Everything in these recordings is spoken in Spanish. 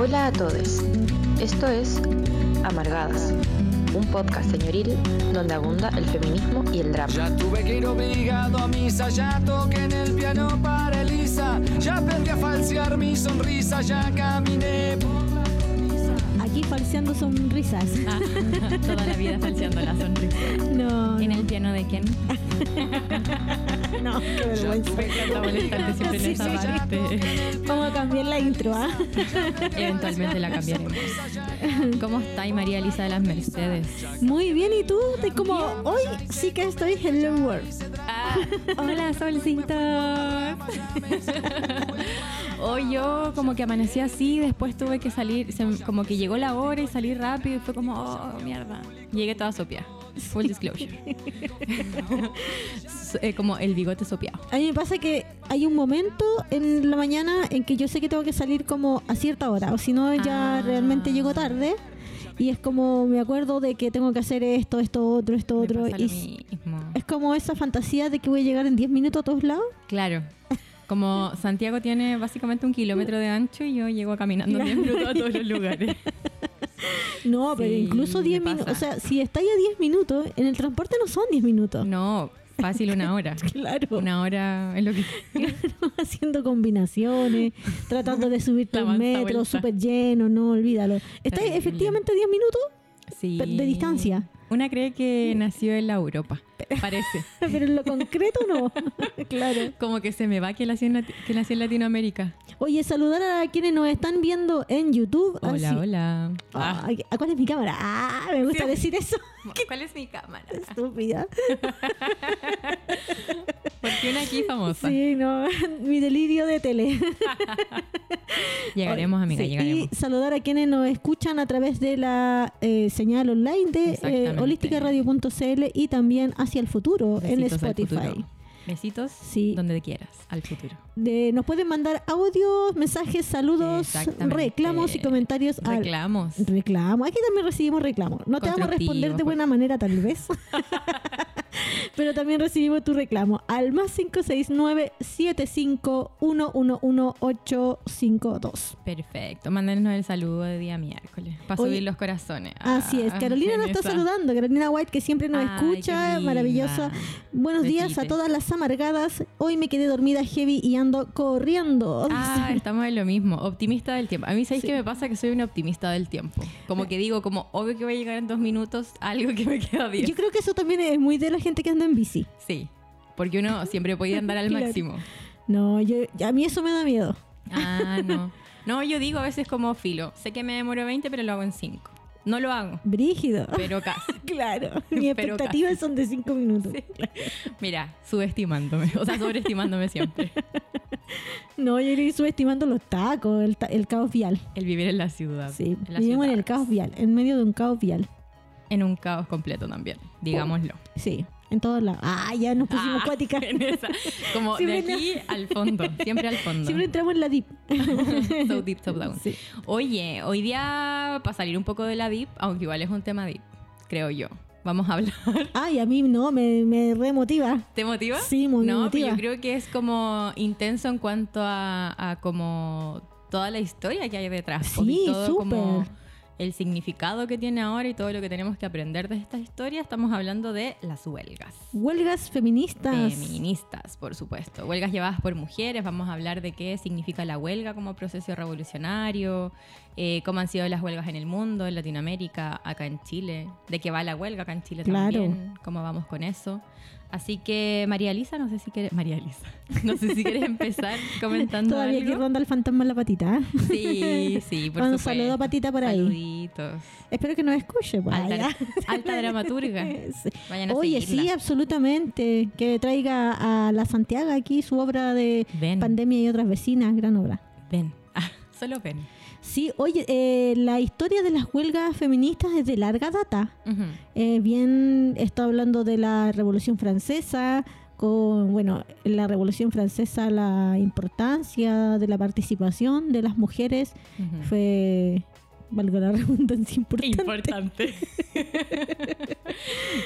Hola a todos. Esto es Amargadas, un podcast señoril donde abunda el feminismo y el drama. Ya tuve que ir obligado a misa, ya toqué en el piano para Elisa, ya aprendí a falsear mi sonrisa, ya caminé por la cornisa. Aquí falseando sonrisas. Ah, toda la vida falseando la sonrisa. No, ¿En no, el piano de quién? no, qué vergüenza. siempre en Sí, sí. Vamos a cambiar la intro, ¿ah? Eventualmente la cambiaremos. ¿Cómo está María Elisa de las Mercedes? Muy bien, ¿y tú? Te como hoy sí que estoy Hello World. Ah, hola, solcitos. Hoy yo como que amanecí así, después tuve que salir, se- como que llegó la hora y salí rápido y fue como, oh, mierda. Llegué toda sopia. Full disclosure. Eh, como el bigote sopeado. A mí me pasa que hay un momento en la mañana en que yo sé que tengo que salir como a cierta hora, o si no ya Ah. realmente llego tarde. Y es como me acuerdo de que tengo que hacer esto, esto, otro, esto, Me otro. pasa Y mismo. es como esa fantasía de que voy a llegar en 10 minutos a todos lados. Claro. Como Santiago tiene básicamente un kilómetro de ancho y yo llego caminando 10 minutos a todos los lugares. No, pero Sí, incluso 10 me minutos. O sea, si estáis a 10 minutos, en el transporte no son 10 minutos. No, fácil una hora. Claro. Una hora es lo que... Haciendo combinaciones, tratando de subirte La un metro súper lleno, no, olvídalo. ¿Estáis Terrible. efectivamente a 10 minutos? Sí. De distancia. Una cree que nació en la Europa, parece. Pero en lo concreto no. claro. Como que se me va que nació en, que nació en Latinoamérica. Oye, saludar a quienes nos están viendo en YouTube. Hola, Así- hola. Ah, ¿a ¿Cuál es mi cámara? Ah, me gusta Sí. decir eso. ¿Cuál es mi cámara? Estúpida. Porque una aquí famosa. Sí, no. Mi delirio de tele. Llegaremos, amiga, Sí, llegaremos. Y saludar a quienes nos escuchan a través de la eh, señal online de eh, holísticaradio.cl y también hacia el futuro en Besitos Spotify. Besitos Sí. donde quieras, al futuro. De- nos pueden mandar audios, mensajes, saludos, reclamos y comentarios al Reclamos. reclamo. Aquí también recibimos reclamos. No te vamos a responder de buena manera tal vez. Pero también recibimos tu reclamo al más 569 75111 Perfecto. Mándenos el saludo de día miércoles. Para Oye, subir los corazones. Así es, Ah, Carolina nos está saludando, Carolina White que siempre nos Ay, escucha, maravillosa. Buenos días a todas las amargadas. Hoy me quedé dormida heavy y ando corriendo. Ah, estamos en lo mismo. Optimista del tiempo. A mí, ¿sabéis qué me pasa? Que soy una optimista del tiempo. Como que digo, como obvio que voy a llegar en dos minutos, algo que me queda bien. Yo creo que eso también es muy de la gente que anda en bici. Sí. Porque uno siempre puede andar al Claro. máximo. No, yo, a mí eso me da miedo. Ah, no. No, yo digo a veces como filo. Sé que me demoro 20, pero lo hago en 5. No lo hago, Brígido. pero casi. claro, mis expectativas casi. son de cinco minutos. Mira, subestimándome. O sea, sobreestimándome siempre. No, yo iría subestimando los tacos, el, ta- el caos vial. El vivir en la ciudad. Sí, en la vivimos en el caos vial, en medio de un caos vial. En un caos completo también, digámoslo. Sí, en todos lados. Ah, ya nos pusimos Ah, cuáticas. en esa. Como Siempre de aquí al fondo, siempre al fondo. Siempre entramos en la dip. so deep, so down. Sí. Oye, hoy día, para salir un poco de la deep, aunque igual es un tema deep, creo yo. Vamos a hablar. Ay, a mí no, me, me remotiva. ¿Te motiva? Sí, muy No, pero motiva. yo creo que es como intenso en cuanto a, a como toda la historia que hay detrás. Sí, todo como súper. El significado que tiene ahora y todo lo que tenemos que aprender de esta historia. Estamos hablando de las huelgas. Huelgas feministas. Feministas, por supuesto. Huelgas llevadas por mujeres. Vamos a hablar de qué significa la huelga como proceso revolucionario, eh, cómo han sido las huelgas en el mundo, en Latinoamérica, acá en Chile, de qué va la huelga acá en Chile Claro. también, cómo vamos con eso. Así que María Elisa, no sé si quieres, María Elisa, no sé si quieres empezar comentando Todavía que algo. ronda el fantasma en la patita. ¿eh? Sí, sí, por Un supuesto. saludo a Patita por ahí. Saluditos. Espero que nos escuche. pues. Alta, alta dramaturga. Sí. Vayan a Oye, seguirla. sí, absolutamente. Que traiga a la Santiago aquí su obra de Ven. Pandemia y otras vecinas, gran obra. Ven, Ah, solo ven. Sí, oye, eh, la historia de las huelgas feministas es de larga data. Eh, bien, está hablando de la Revolución Francesa, con, bueno, en la Revolución Francesa la importancia de la participación de las mujeres fue, valga la redundancia, importante. Importante.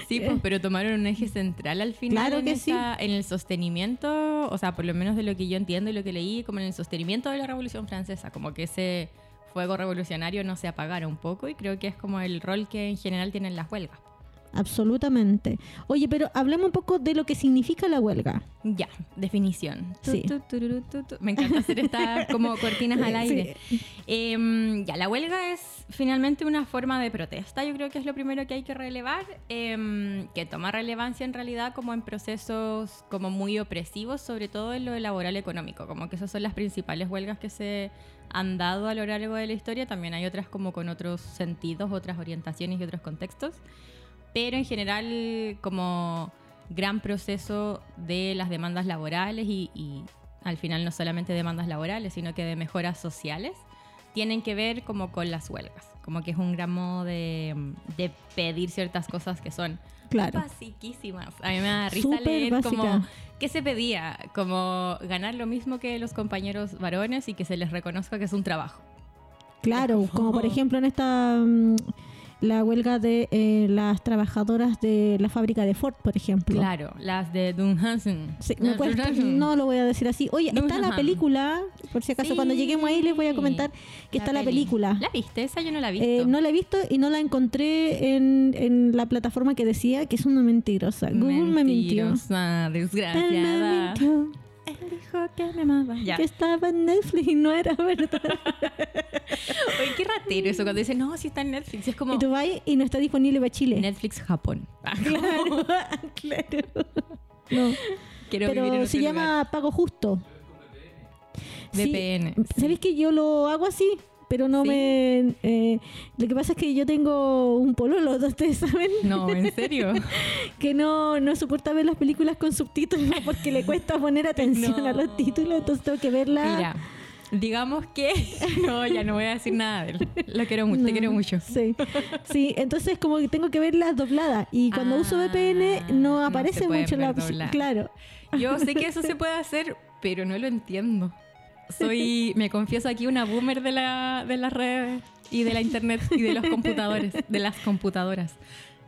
sí, pues, pero tomaron un eje central al final Claro en, que esa- en el sostenimiento, o sea, por lo menos de lo que yo entiendo y lo que leí, como en el sostenimiento de la Revolución Francesa, como que ese fuego revolucionario no se apagara un poco y creo que es como el rol que en general tienen las huelgas. Absolutamente. Oye, pero hablemos un poco de lo que significa la huelga. Ya, definición. Tu, Sí. tu, tu. Me encanta hacer estas como cortinas al aire. Em, ya, la huelga es finalmente una forma de protesta. Yo creo que es lo primero que hay que relevar, em, que toma relevancia en realidad como en procesos como muy opresivos, sobre todo en lo laboral económico. Como que esas son las principales huelgas que se han dado a lo largo de la historia. También hay otras como con otros sentidos, otras orientaciones y otros contextos. Pero en general como gran proceso de las demandas laborales y, y al final no solamente demandas laborales, sino que de mejoras sociales, tienen que ver como con las huelgas. Como que es un gran modo de, de pedir ciertas cosas que son Claro. basiquísimas. A mí me da risa Súper leer básica. como qué se pedía, como ganar lo mismo que los compañeros varones y que se les reconozca que es un trabajo. Claro, como por ejemplo en esta mm, la huelga de eh, las trabajadoras de la fábrica de Ford, por ejemplo. Claro, las de Dunhansen. Sí, me cuesta- no lo voy a decir así. Oye, está la película, por si acaso Sí. cuando lleguemos ahí les voy a comentar que está la peli. película. ¿La viste? Esa yo no la he visto. Eh, no la he visto y no la encontré en, en la plataforma que decía que es una mentirosa. Google me mintió. Mentirosa, Él me desgraciada. mintió. Él dijo que me amaba. Ya. Que estaba en Netflix y no era verdad. Oye, qué ratero eso cuando dicen, no, si está en Netflix. Es como y vas y no está disponible para Chile. Netflix Japón. Ah, Claro, claro. No. Quiero Pero se lugar. llama Pago Justo. Sí, VPN. sí. ¿Sabéis que yo lo hago así? Pero no ¿Sí? me... eh, lo que pasa es que yo tengo un pololo, ustedes saben, No, en serio. que no, no soporta ver las películas con subtítulos porque le cuesta poner atención a los No. títulos, entonces tengo que verla... Mira, digamos que. No, ya no voy a decir nada de él. Lo quiero mucho, te No, quiero mucho. Sí, sí, entonces como que tengo que verlas dobladas y cuando uso Ah, VPN no no aparece pueden mucho la opción. Claro, Yo sé que eso se puede hacer, pero no lo entiendo. Soy, me confieso aquí, una boomer de, la, de las redes y de la internet y de los computadores, de las computadoras.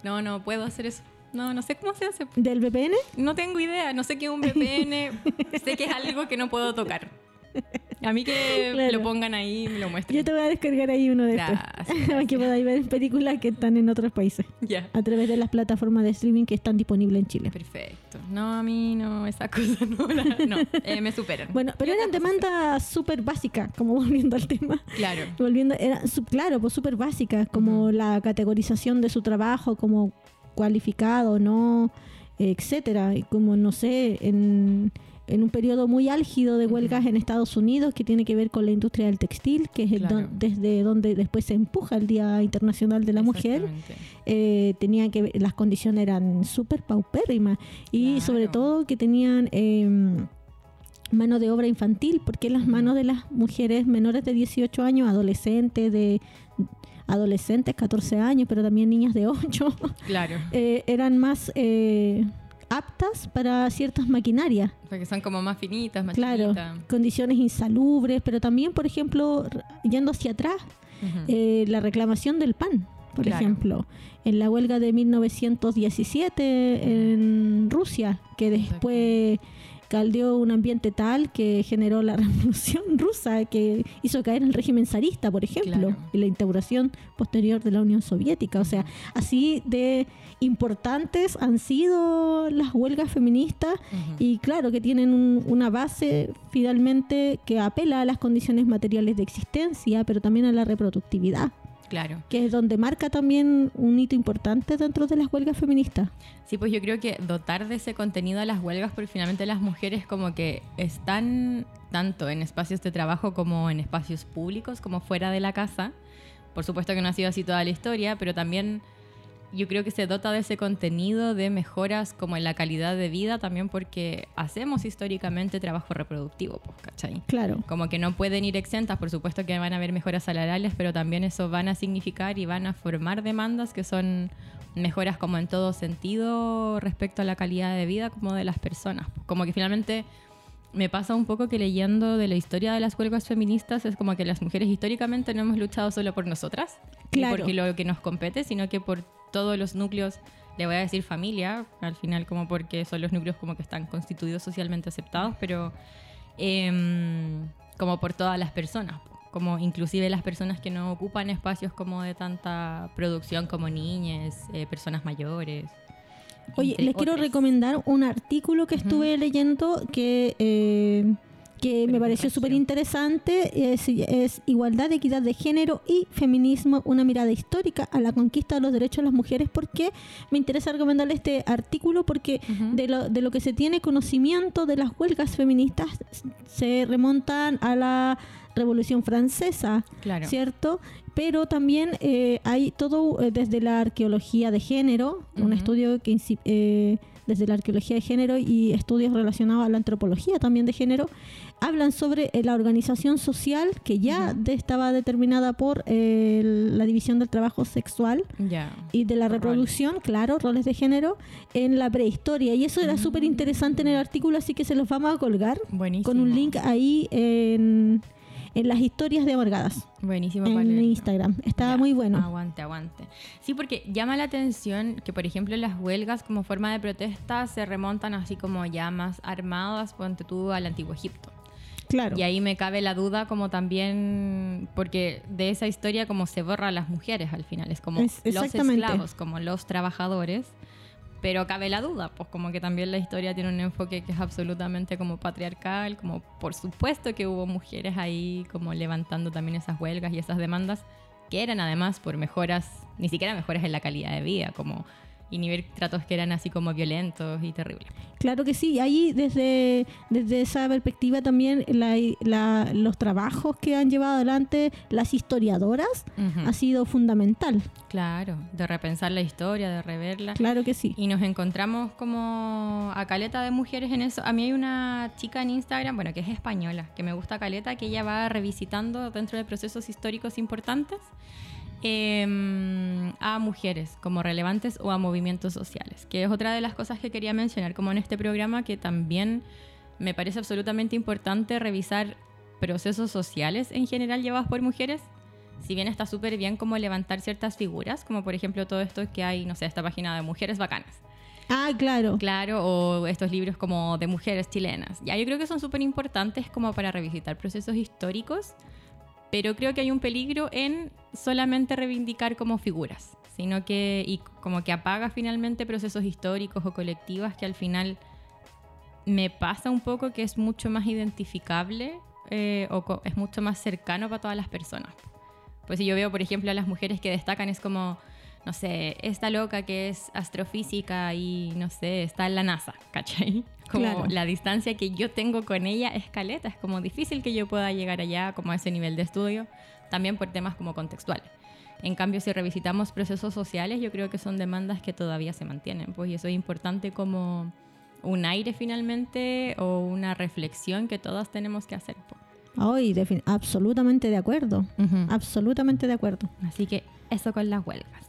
No, no puedo hacer eso. No, no sé cómo se hace. del VPN. No tengo idea, no sé qué es un VPN, sé que es algo que no puedo tocar. A mí que Claro. lo pongan ahí y me lo muestren. Yo te voy a descargar ahí uno de estos. Para que podáis ver películas que están en otros países. Ya. A través de las plataformas de streaming que están disponibles en Chile. Perfecto. No, a mí no, esa cosa no, no eh, me superan. Bueno, pero ¿Qué eran demandas súper básicas, como volviendo al tema. Claro. Volviendo, eran, su- claro, pues súper básicas, como la categorización de su trabajo como cualificado, ¿no? etcétera. Y como, no sé, en, en un periodo muy álgido de huelgas en Estados Unidos que tiene que ver con la industria del textil, que es el don- desde donde después se empuja el Día Internacional de la Mujer. Eh, tenía que ver- las condiciones eran súper paupérrimas y Claro. sobre todo que tenían eh, mano de obra infantil porque las manos de las mujeres menores de 18 años adolescentes de adolescentes 14 años pero también niñas de 8 Claro. eh, eran más eh, aptas para ciertas maquinarias Porque son como más finitas, más claro condiciones insalubres pero también por ejemplo yendo hacia atrás Ujú. eh, la reclamación del pan, por Claro. ejemplo, en la huelga de 1917 en Rusia, que después caldeó un ambiente tal que generó la revolución rusa, que hizo caer el régimen zarista, por ejemplo, Claro. y la instauración posterior de la Unión Soviética. O sea, así de importantes han sido las huelgas feministas y claro que tienen un- una base finalmente que apela a las condiciones materiales de existencia, pero también a la reproductividad, Claro. que es donde marca también un hito importante dentro de las huelgas feministas. Sí, pues yo creo que dotar de ese contenido a las huelgas, porque finalmente las mujeres como que están tanto en espacios de trabajo como en espacios públicos, como fuera de la casa. Por supuesto que no ha sido así toda la historia, pero también yo creo que se dota de ese contenido de mejoras como en la calidad de vida, también porque hacemos históricamente trabajo reproductivo, pues, ¿cachai? Claro, Como que no pueden ir exentas, por supuesto que van a haber mejoras salariales, pero también eso van a significar y van a formar demandas que son mejoras como en todo sentido respecto a la calidad de vida como de las personas. Como que finalmente me pasa un poco que leyendo de la historia de las huelgas feministas es como que las mujeres históricamente no hemos luchado solo por nosotras, ni Claro. porque lo que nos compete, sino que por todos los núcleos, le voy a decir familia, al final como porque son los núcleos como que están constituidos socialmente aceptados, pero em, como por todas las personas. como inclusive las personas que no ocupan espacios como de tanta producción como niñas, eh, personas mayores. Oye, les quiero recomendar un artículo que estuve leyendo que, eh, que me pareció súper interesante. Es, es Igualdad, Equidad de Género y Feminismo, una mirada histórica a la conquista de los derechos de las mujeres. ¿Por qué me interesa recomendarle este artículo? Porque de, lo, de lo que se tiene conocimiento de las huelgas feministas se remontan a la Revolución Francesa. Claro. ¿cierto? Pero también eh, hay todo eh, desde la arqueología de género, un estudio que eh, desde la arqueología de género y estudios relacionados a la antropología también de género, hablan sobre eh, la organización social que ya de- estaba determinada por eh, la división del trabajo sexual y de la Roles. reproducción, claro, roles de género, en la prehistoria. Y eso era Mm. súper interesante en el artículo, así que se los vamos a colgar Buenísimo. con un link ahí en, en las historias de Amargadas Buenísimo en. Instagram. Estaba Ya, muy bueno. Aguante, aguante. Sí, porque llama la atención que, por ejemplo, las huelgas como forma de protesta se remontan así como ya más armadas, ponte tú al antiguo Egipto. Claro. Y ahí me cabe la duda como también, porque de esa historia como se borra a las mujeres al final, es como Es- los esclavos, como los trabajadores. Pero cabe la duda, pues como que también la historia tiene un enfoque que es absolutamente como patriarcal, como por supuesto que hubo mujeres ahí como levantando también esas huelgas y esas demandas, que eran además por mejoras, ni siquiera mejoras en la calidad de vida, como inhibir tratos que eran así como violentos y terribles. Claro que sí. Ahí desde, desde esa perspectiva también la- la- los trabajos que han llevado adelante las historiadoras Ujú. ha sido fundamental. Claro, de repensar la historia, de reverla. Claro que sí. Y nos encontramos como a caleta de mujeres en eso. A mí hay una chica en Instagram, bueno, que es española, que me gusta caleta, que ella va revisitando dentro de procesos históricos importantes em, a mujeres como relevantes o a movimientos sociales, que es otra de las cosas que quería mencionar como en este programa, que también me parece absolutamente importante revisar procesos sociales en general llevados por mujeres. Si bien está súper bien como levantar ciertas figuras, como por ejemplo todo esto que hay, no sé, esta página de mujeres bacanas. Ah, claro. Claro, o estos libros como de mujeres chilenas. Ya, yo creo que son súper importantes como para revisitar procesos históricos, pero creo que hay un peligro en solamente reivindicar como figuras, sino que, y como que apaga finalmente procesos históricos o colectivas que al final me pasa un poco que es mucho más identificable eh, o es mucho más cercano para todas las personas. Pues si yo veo, por ejemplo, a las mujeres que destacan, es como, no sé, esta loca que es astrofísica y, no sé, está en la NASA, ¿cachai? Como Claro. la distancia que yo tengo con ella es caleta, es como difícil que yo pueda llegar allá, como a ese nivel de estudio, también por temas como contextuales. En cambio, si revisitamos procesos sociales, yo creo que son demandas que todavía se mantienen, pues, y eso es importante como un aire finalmente o una reflexión que todas tenemos que hacer. pues. Hoy, defin- absolutamente de acuerdo. Absolutamente de acuerdo. Así que eso con las huelgas.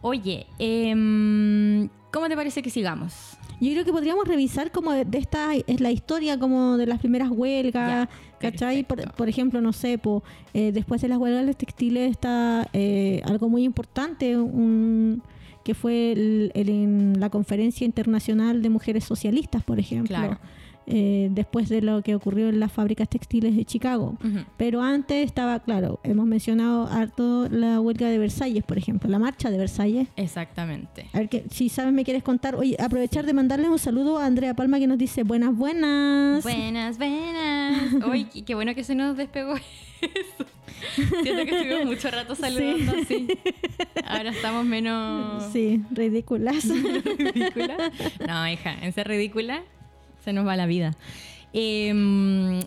Oye, em, ¿cómo te parece que sigamos? Yo creo que podríamos revisar como de, de esta es la historia como de las primeras huelgas, Ya, ¿cachai? Por, ejemplo, no sé, po, eh, después de las huelgas de textiles está eh, algo muy importante, un, que fue el- el- en la Conferencia Internacional de Mujeres Socialistas, por ejemplo, Claro. Eh, después de lo que ocurrió en las fábricas textiles de Chicago. Ujú. Pero antes estaba, claro, hemos mencionado harto la huelga de Versalles, por ejemplo, la marcha de Versalles. Exactamente. A ver, que, si sabes, me quieres contar. Oye, aprovechar de mandarle un saludo a Andrea Palma que nos dice buenas, buenas. Buenas, buenas. Uy, qué, qué bueno que se nos despegó eso. Siento que estuvimos mucho rato saludando así. Ahora estamos menos Sí, ridículas. ridículas. No, hija, en ser ridícula se nos va la vida. Eh,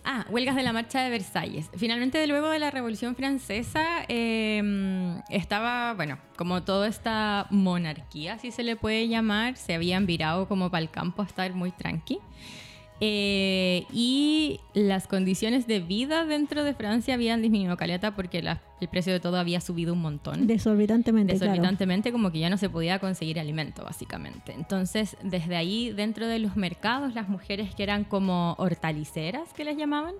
ah, huelgas de la marcha de Versalles. Finalmente, luego de la Revolución Francesa, eh, estaba, bueno, como toda esta monarquía, si se le puede llamar, se habían virado como para el campo a estar muy tranqui. Eh, y las condiciones de vida dentro de Francia habían disminuido caleta porque la- el precio de todo había subido un montón Desorbitantemente, claro. desorbitantemente como que ya no se podía conseguir alimento básicamente. Entonces, desde ahí, dentro de los mercados, las mujeres que eran como hortaliceras, que les llamaban,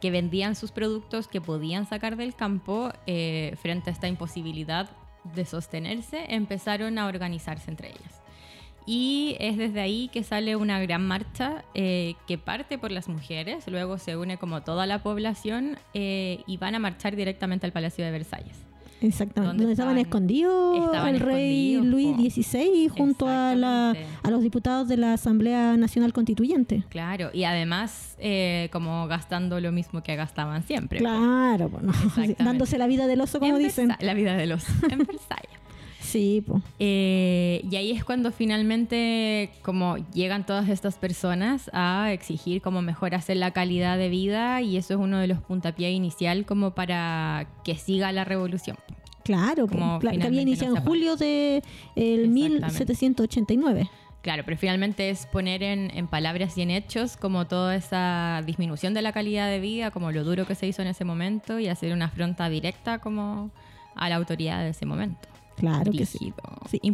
que vendían sus productos que podían sacar del campo eh, frente a esta imposibilidad de sostenerse, empezaron a organizarse entre ellas. Y es desde ahí que sale una gran marcha eh, que parte por las mujeres, luego se une como toda la población eh, y van a marchar directamente al Palacio de Versalles. Exactamente, ¿Dónde donde estaban, estaban? escondidos Estaban el rey escondidos, Luis. XVI junto a, la, Exactamente. a los diputados de la Asamblea Nacional Constituyente. Claro, y además eh, como gastando lo mismo que gastaban siempre. Claro, po, no, Exactamente. dándose la vida del oso, como En dicen. Versa- La vida de los en Versalles. Sí, pues. Eh, y ahí es cuando finalmente como llegan todas estas personas a exigir como mejoras en la calidad de vida y eso es uno de los puntapiés inicial como para que siga la revolución. Claro, po, Como que había iniciado no en julio de el Exactamente. 1789. Claro, pero finalmente es poner en, en palabras y en hechos como toda esa disminución de la calidad de vida, como lo duro que se hizo en ese momento y hacer una afronta directa como a la autoridad de ese momento. Claro que sí.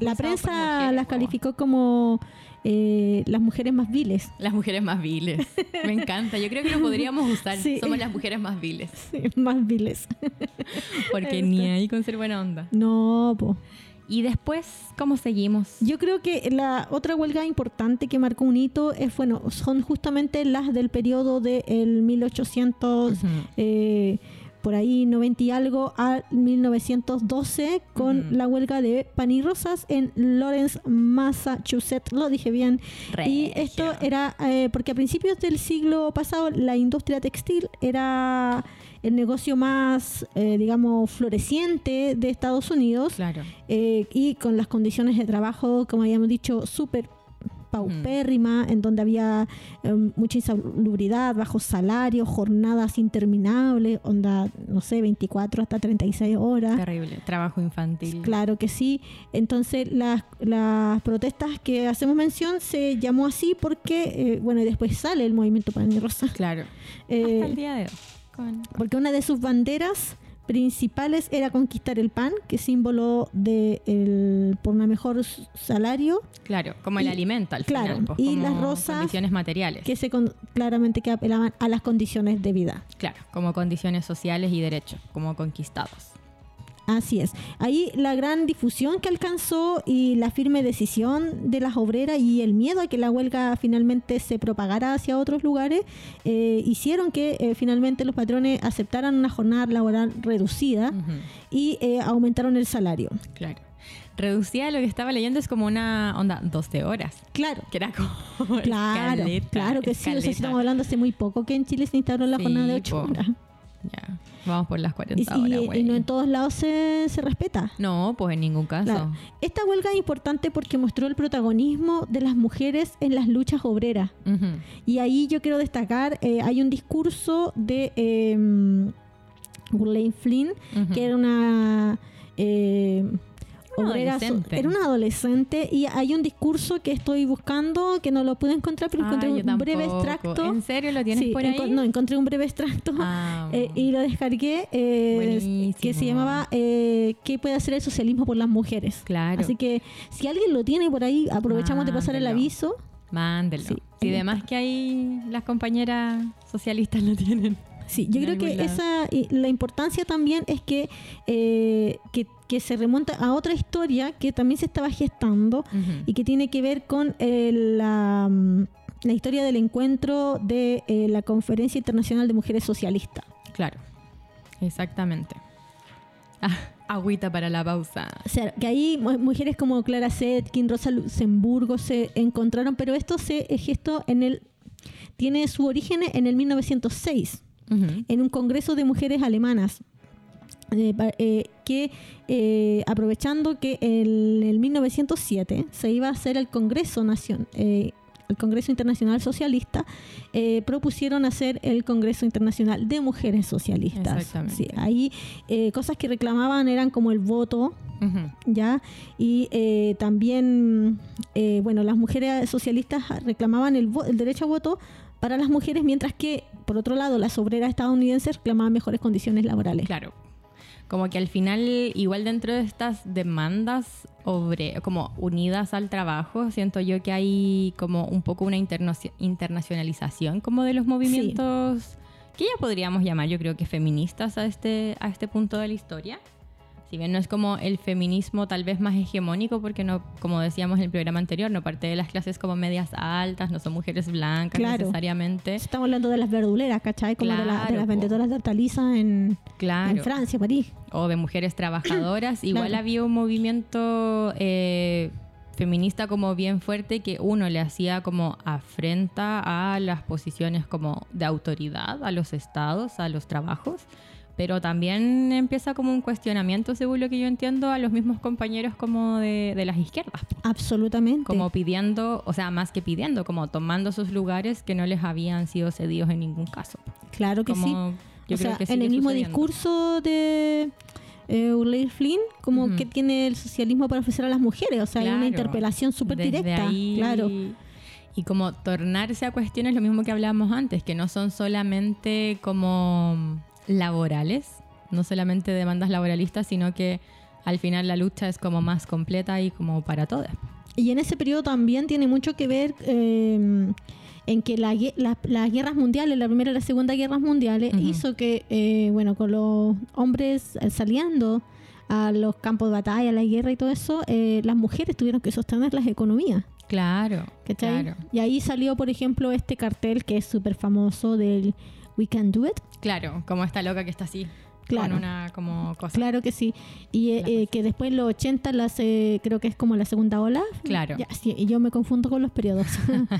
La prensa mujeres, las calificó como eh, las mujeres más viles. Las mujeres más viles. Me encanta. Yo creo que lo podríamos usar. Sí. Somos las mujeres más viles. Sí, más viles. Porque ni ahí con ser buena onda. No, po. Y después, ¿cómo seguimos? Yo creo que la otra huelga importante que marcó un hito es, bueno, son justamente las del periodo del 1800, Ujú. eh, por ahí 90 y algo, al 1912, con la huelga de pan y rosas en Lawrence, Massachusetts. Lo dije bien. Y esto era eh, porque a principios del siglo pasado la industria textil era el negocio más, eh, digamos, floreciente de Estados Unidos Claro. eh, y con las condiciones de trabajo, como habíamos dicho, súper paupérrima, en donde había eh, mucha insalubridad, bajos salarios, jornadas interminables, onda, no sé, 24 hasta 36 horas. Terrible. Trabajo infantil. Claro que sí. Entonces las, las protestas que hacemos mención se llamó así porque, eh, bueno, y después sale el movimiento Pan y Rosa. Claro. Eh, Hasta el día de hoy. Con- porque una de sus banderas principales era conquistar el pan, que es símbolo de el, por un mejor salario, Claro, como el alimento al claro, final. pues, y como las rosas Condiciones materiales. que se con- claramente que apelaban a las condiciones de vida. Claro, como condiciones sociales y derechos, como conquistados. Así es. Ahí la gran difusión que alcanzó y la firme decisión de las obreras y el miedo a que la huelga finalmente se propagara hacia otros lugares eh, hicieron que eh, finalmente los patrones aceptaran una jornada laboral reducida y eh, aumentaron el salario. Claro. Reducida lo que estaba leyendo es como una onda 12 horas. Claro. Que era como. Claro, escaleta, claro que sí. O sea, estamos hablando hace muy poco que en Chile se instauró la Sí, jornada de 8 po. horas. Ya, vamos por las Y, 40 y- horas, y güey. no en todos lados se, se respeta. No, pues en ningún caso. Claro. Esta huelga es importante porque mostró el protagonismo de las mujeres en las luchas obreras. Y ahí yo quiero destacar, eh, hay un discurso de eh, Flynn, que era una... eh, Adolescente. era una adolescente y hay un discurso que estoy buscando que no lo pude encontrar pero Ah, encontré yo un breve extracto ¿En serio lo tienes Sí, por ahí? enco- no encontré un breve extracto Ah, eh, y lo descargué eh, que se llamaba eh, ¿Qué puede hacer el socialismo por las mujeres? Claro. Así que si alguien lo tiene por ahí, aprovechamos de pasar el aviso. Mándelo. Sí, ahí además que ahí las compañeras socialistas lo tienen. Sí, yo creo que lado. esa y la importancia también es que, eh, que, que se remonta a otra historia que también se estaba gestando y que tiene que ver con eh, la, mm, la historia del encuentro de eh, la Conferencia Internacional de Mujeres Socialistas. Claro, exactamente. Ah, agüita para la pausa. O sea, que ahí mu- mujeres como Clara Zetkin, Rosa Luxemburgo se encontraron, pero esto se gestó en el tiene su origen en el 1906. Ujú. en un congreso de mujeres alemanas. Eh, eh, que eh, aprovechando que en el 1907 se iba a hacer el Congreso Nacion- eh, el Congreso Internacional Socialista, eh, propusieron hacer el Congreso Internacional de Mujeres Socialistas. Exactamente. Sí, ahí eh, cosas que reclamaban eran como el voto. ¿ya? Y eh, también, eh, bueno, las mujeres socialistas reclamaban el, el derecho a voto para las mujeres, mientras que, por otro lado, las obreras estadounidenses reclamaban mejores condiciones laborales. Claro. Como que al final, igual dentro de estas demandas obre- como unidas al trabajo, siento yo que hay como un poco una interno- internacionalización como de los movimientos que ya podríamos llamar, yo creo que feministas a este, a este punto de la historia. Si bien no es como el feminismo tal vez más hegemónico, porque no, como decíamos en el programa anterior, no parte de las clases como medias altas, no son mujeres blancas Claro. necesariamente. Estamos hablando de las verduleras, ¿cachai? Como de, la- de Claro, las vendedoras de hortalizas en, Claro. en Francia, París. o de mujeres trabajadoras. Igual había un movimiento eh, feminista como bien fuerte que uno le hacía como afrenta a las posiciones como de autoridad, a los estados, a los trabajos. Pero también empieza como un cuestionamiento, según lo que yo entiendo, a los mismos compañeros como de, de las izquierdas. Absolutamente. Como pidiendo, o sea, más que pidiendo, como tomando sus lugares que no les habían sido cedidos en ningún caso. claro que Como sí. yo o creo sea, que en el mismo sucediendo. discurso de eh, Ulair Flynn, como Ujú. que tiene el socialismo para ofrecer a las mujeres. O sea, hay una interpelación súper directa. ahí- Claro. Y como tornarse a cuestiones, lo mismo que hablábamos antes, que no son solamente como laborales, no solamente demandas laboralistas, sino que al final la lucha es como más completa y como para todas. Y en ese periodo también tiene mucho que ver eh, en que la las guerras mundiales, la primera y la segunda guerras mundiales, hizo que, eh, bueno, con los hombres eh, saliendo a los campos de batalla, a la guerra y todo eso, eh, las mujeres tuvieron que sostener las economías. Claro, ¿cachai? claro. Y ahí salió, por ejemplo, este cartel que es súper famoso del We Can Do It. Claro, como esta loca que está así, Claro. con una como cosa. Claro que sí. Y eh, que después en los 80, las, eh, creo que es como la segunda ola. Claro. Ya, sí, y yo me confundo con los periodos.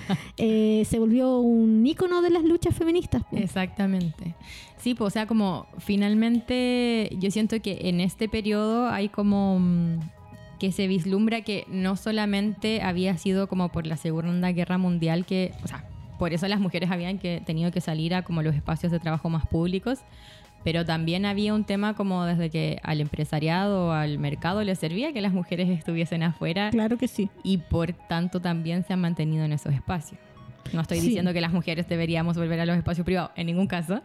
Eh, se volvió un ícono de las luchas feministas. po. Exactamente. Sí, pues, o sea, como finalmente yo siento que en este periodo hay como mm, que se vislumbra que no solamente había sido como por la Segunda Guerra Mundial que, o sea, por eso las mujeres habían que tenido que salir a como los espacios de trabajo más públicos, pero también había un tema como desde que al empresariado o al mercado le servía que las mujeres estuviesen afuera Claro que sí. y por tanto también se han mantenido en esos espacios. No estoy Sí. diciendo que las mujeres deberíamos volver a los espacios privados, en ningún caso,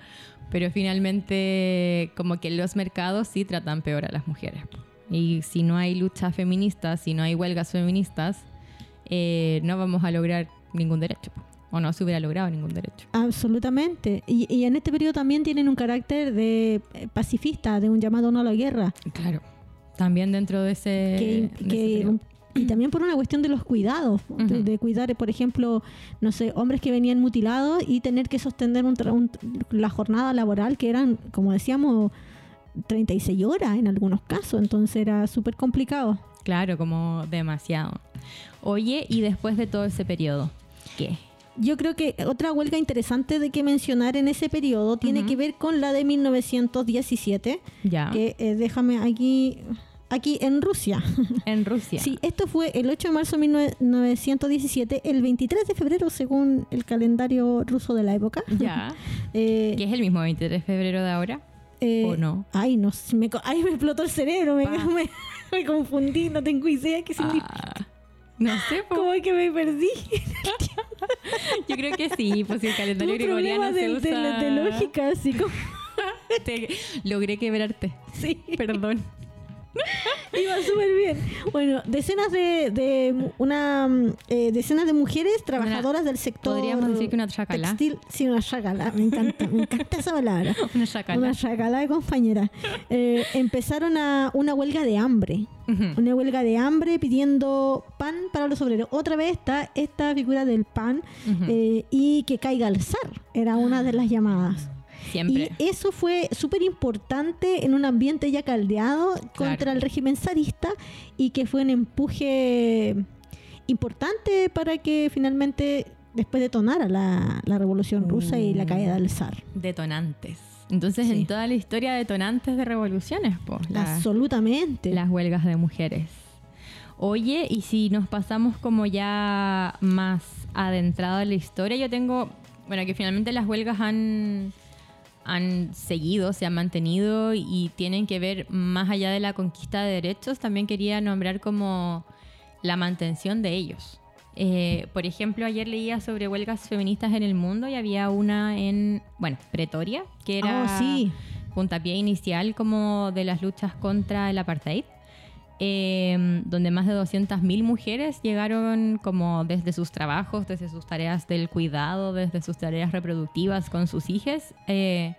pero finalmente como que los mercados sí tratan peor a las mujeres. Y si no hay luchas feministas, si no hay huelgas feministas, eh, no vamos a lograr ningún derecho. O no se hubiera logrado ningún derecho. Absolutamente. Y, y en este periodo también tienen un carácter de eh, pacifista, de un llamado no a la guerra. Claro. También dentro de ese... que, de y también por una cuestión de los cuidados, de, cuidar, por ejemplo, no sé, hombres que venían mutilados y tener que sostener un- la jornada laboral que eran, como decíamos, 36 horas en algunos casos, entonces era súper complicado. Claro, como demasiado. Oye, y después de todo ese periodo, ¿qué? Yo creo que otra huelga interesante de que mencionar en ese periodo tiene que ver con la de 1917, Ya. que eh, déjame aquí, aquí en Rusia. En Rusia. Sí, esto fue el 8 de marzo de 1917, el 23 de febrero según el calendario ruso de la época. Ya. Eh, ¿Que es el mismo 23 de febrero de ahora? eh, ¿O no? Ay, no, me, ay, me explotó el cerebro, me, Pa. me- me confundí, no tengo idea qué significa. Ah, no sé, po. ¿Cómo es que me perdí? yo creo que sí, pues el calendario Tuve gregoriano se de, usa... de- de lógica, así como... Te- logré quebrarte. Sí, Perdón. iba súper bien. Bueno, decenas de, de una mm, eh, decenas de mujeres trabajadoras del sector podríamos decir que una chacalá. textil, sí, una chacalá, me encanta, me encanta esa palabra. Una chacala. Una chacalá de compañera. Eh, empezaron a una huelga de hambre. Una huelga de hambre pidiendo pan para los obreros. Otra vez está esta figura del pan eh, y que caiga al zar. Era una de las llamadas. Siempre. Y eso fue súper importante en un ambiente ya caldeado contra el régimen zarista y que fue un empuje importante para que finalmente después detonara la, la revolución rusa y la Mm. caída del zar. Detonantes. Entonces, Sí. en toda la historia, detonantes de revoluciones, pues. Absolutamente. las huelgas de mujeres. Oye, y si nos pasamos como ya más adentrado en la historia, yo tengo, bueno, que finalmente las huelgas han, han seguido, se han mantenido y tienen que ver más allá de la conquista de derechos, también quería nombrar como la mantención de ellos. Eh, por ejemplo, ayer leía sobre huelgas feministas en el mundo y había una en, bueno, Pretoria, que era Oh, sí. puntapié inicial como de las luchas contra el apartheid, eh, donde más de 200.000 mujeres llegaron como desde sus trabajos, desde sus tareas del cuidado, desde sus tareas reproductivas con sus hijas, eh,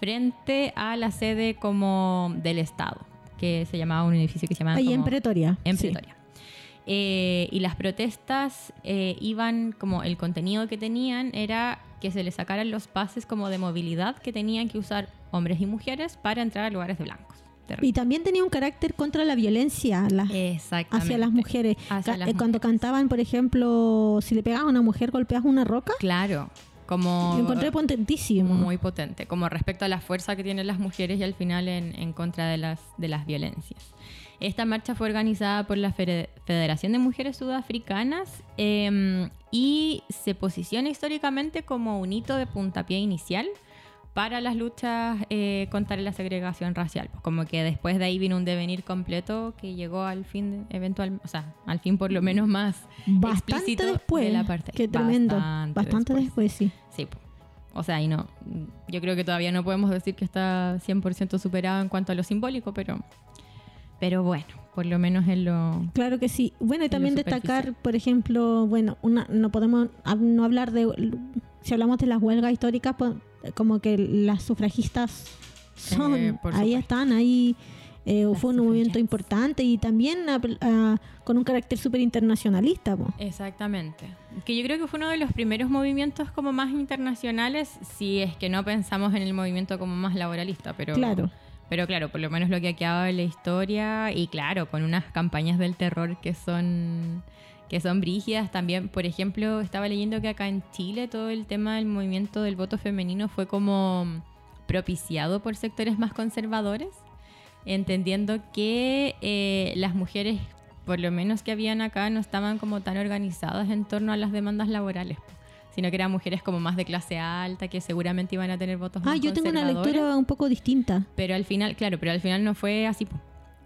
frente a la sede como del Estado, que se llamaba un edificio que se llamaba... Ahí en Pretoria. en sí. Pretoria. Eh, y las protestas eh, iban como el contenido que tenían era que se les sacaran los pases como de movilidad que tenían que usar hombres y mujeres para entrar a lugares de blancos. Terrible. Y también tenía un carácter contra la violencia la- hacia las mujeres. Hacia Ca- las eh, Cuando mujeres. cantaban, por ejemplo, si le pegabas a una mujer, golpeas una roca. Claro, como Lo encontré potentísimo. muy potente, como respecto a la fuerza que tienen las mujeres y al final en, en contra de las, de las violencias. Esta marcha fue organizada por la Fede- Federación de Mujeres Sudafricanas eh, y se posiciona históricamente como un hito de puntapié inicial para las luchas eh, contra la segregación racial. Pues como que después de ahí vino un devenir completo que llegó al fin, eventual, o sea, al fin por lo menos más Bastante explícito después. de la parte. Qué tremendo. Bastante Bastante, después. después. sí. Sí, o sea, y no, yo creo que todavía no podemos decir que está 100% superado en cuanto a lo simbólico, pero, pero bueno, por lo menos en lo... Claro que sí. Bueno, y también destacar, por ejemplo, bueno, una, no podemos no hablar de, si hablamos de las huelgas históricas, pues, como que las sufragistas son, Eh, por ahí están, ahí eh, fue un movimiento importante y también apel- ah, con un carácter súper internacionalista. po. Exactamente. Que yo creo que fue uno de los primeros movimientos como más internacionales, si es que no pensamos en el movimiento como más laboralista, pero... Claro. Pero claro, por lo menos lo que ha quedado en la historia y claro, con unas campañas del terror que son que son brígidas también. Por ejemplo, estaba leyendo que acá en Chile todo el tema del movimiento del voto femenino fue como propiciado por sectores más conservadores, entendiendo que eh, las mujeres, por lo menos que habían acá, no estaban como tan organizadas en torno a las demandas laborales, sino que eran mujeres como más de clase alta, que seguramente iban a tener votos Ah, más yo tengo una lectura un poco distinta. Pero al final, claro, pero al final no fue así. po.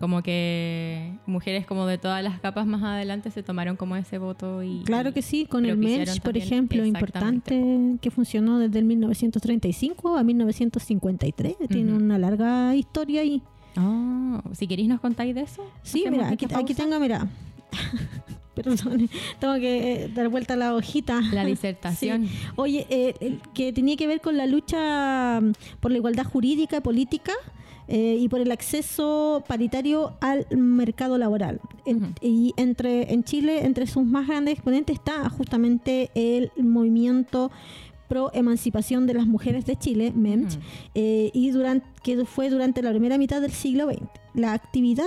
Como que mujeres como de todas las capas más adelante se tomaron como ese voto y... Claro que sí, con el MENS, por ejemplo, importante, que funcionó desde el 1935 a 1953. Tiene Ujú. una larga historia ahí. Ah, si queréis nos contáis de eso. Sí, mira, aquí, tengo, mira. Perdón, tengo que eh, dar vuelta a la hojita. La disertación. Sí. Oye, eh, que tenía que ver con la lucha mm, por la igualdad jurídica y política eh, y por el acceso paritario al mercado laboral. En- Ujú. Y entre en Chile, entre sus más grandes exponentes está justamente el movimiento pro emancipación de las mujeres de Chile, MEMCH, Ujú. eh, y durante, que fue durante la primera mitad del siglo XX. La actividad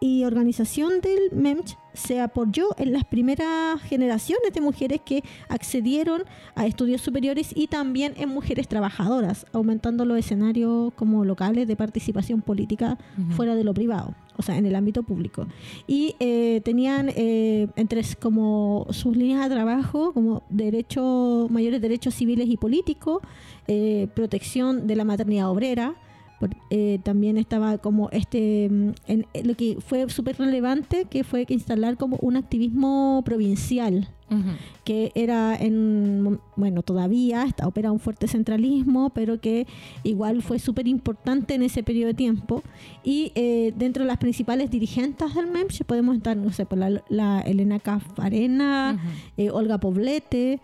y organización del MEMCH se apoyó en las primeras generaciones de mujeres que accedieron a estudios superiores y también en mujeres trabajadoras, aumentando los escenarios como locales de participación política fuera de lo privado, o sea, en el ámbito público. Y eh, tenían eh, entre como sus líneas de trabajo como derecho, mayores derechos civiles y políticos, eh, protección de la maternidad obrera, por- eh, también estaba como este mm, en, en lo que fue súper relevante que fue que instalar como un activismo provincial que era en bueno todavía está opera un fuerte centralismo pero que igual fue súper importante en ese periodo de tiempo. Y eh, dentro de las principales dirigentes del MEMS podemos estar no sé por la, la Elena Cafarena eh, Olga Poblete,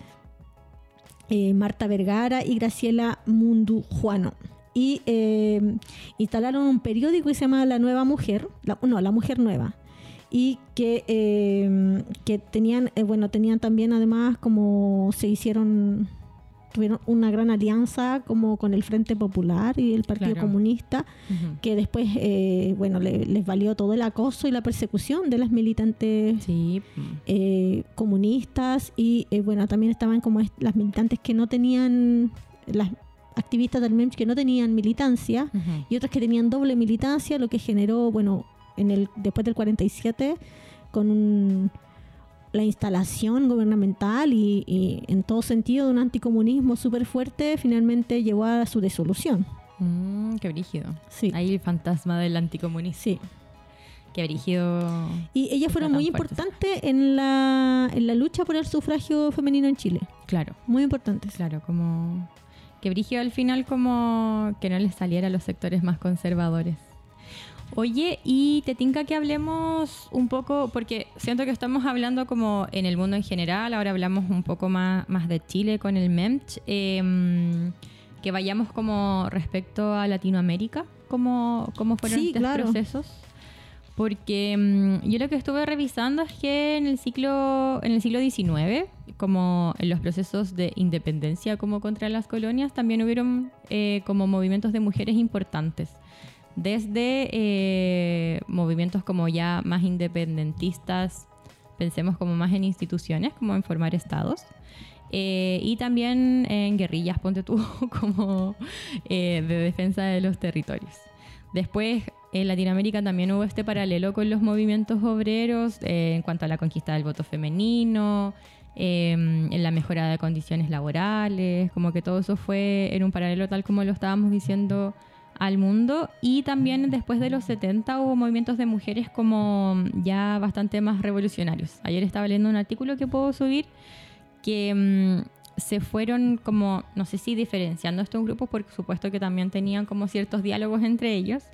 eh, Marta Vergara y Graciela Mundu Juano. Y eh, instalaron un periódico que se llama La Nueva Mujer, la- no, La Mujer Nueva. Y que, eh, que tenían, eh, bueno, tenían también además como se hicieron, tuvieron una gran alianza como con el Frente Popular y el Partido Claro. Comunista que después, eh, bueno, le- les valió todo el acoso y la persecución de las militantes Sí. eh, comunistas y, eh, bueno, también estaban como las militantes que no tenían, las activistas del MEMS que no tenían militancia y otras que tenían doble militancia, lo que generó, bueno, en el después del 47 con un- la instalación gubernamental y, y en todo sentido de un anticomunismo súper fuerte, finalmente llevó a su disolución. Mm, qué brígido. Sí. Ahí el fantasma del anticomunismo. Sí. Qué brígido. Y ellas fueron muy importantes en la, en la lucha por el sufragio femenino en Chile. Claro. Muy importantes. Claro, como que brígido al final como que no les saliera a los sectores más conservadores. Oye, y te tinca que hablemos un poco, porque siento que estamos hablando como en el mundo en general, ahora hablamos un poco más, más de Chile con el MEMCH, em, que vayamos como respecto a Latinoamérica, cómo, cómo fueron Sí, estos claro. procesos. Porque mm, yo lo que estuve revisando es que en el ciclo en el siglo XIX, como en los procesos de independencia como contra las colonias, también hubieron eh, como movimientos de mujeres importantes. Desde eh, movimientos como ya más independentistas, pensemos como más en instituciones, como en formar estados, eh, y también en guerrillas, ponte tú, como de defensa de los territorios. Después en Latinoamérica también hubo este paralelo con los movimientos obreros eh, en cuanto a la conquista del voto femenino, em, en la mejora de condiciones laborales, como que todo eso fue en un paralelo tal como lo estábamos diciendo al mundo y también después de los 70 hubo movimientos de mujeres como ya bastante más revolucionarios. Ayer estaba leyendo un artículo que puedo subir que mm, se fueron como, no sé si diferenciando estos grupos, por supuesto que también tenían como ciertos diálogos entre ellos,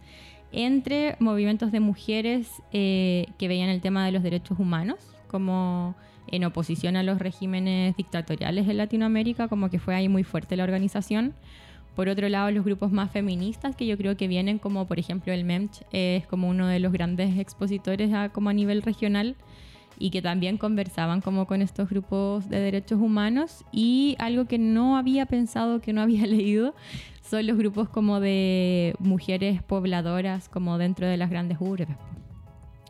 entre movimientos de mujeres eh, que veían el tema de los derechos humanos como en oposición a los regímenes dictatoriales en Latinoamérica, como que fue ahí muy fuerte la organización. Por otro lado, los grupos más feministas, que yo creo que vienen como, por ejemplo, el MEMCH es como uno de los grandes expositores a, como a nivel regional y que también conversaban como con estos grupos de derechos humanos y algo que no había pensado, que no había leído, son los grupos como de mujeres pobladoras como dentro de las grandes urbes.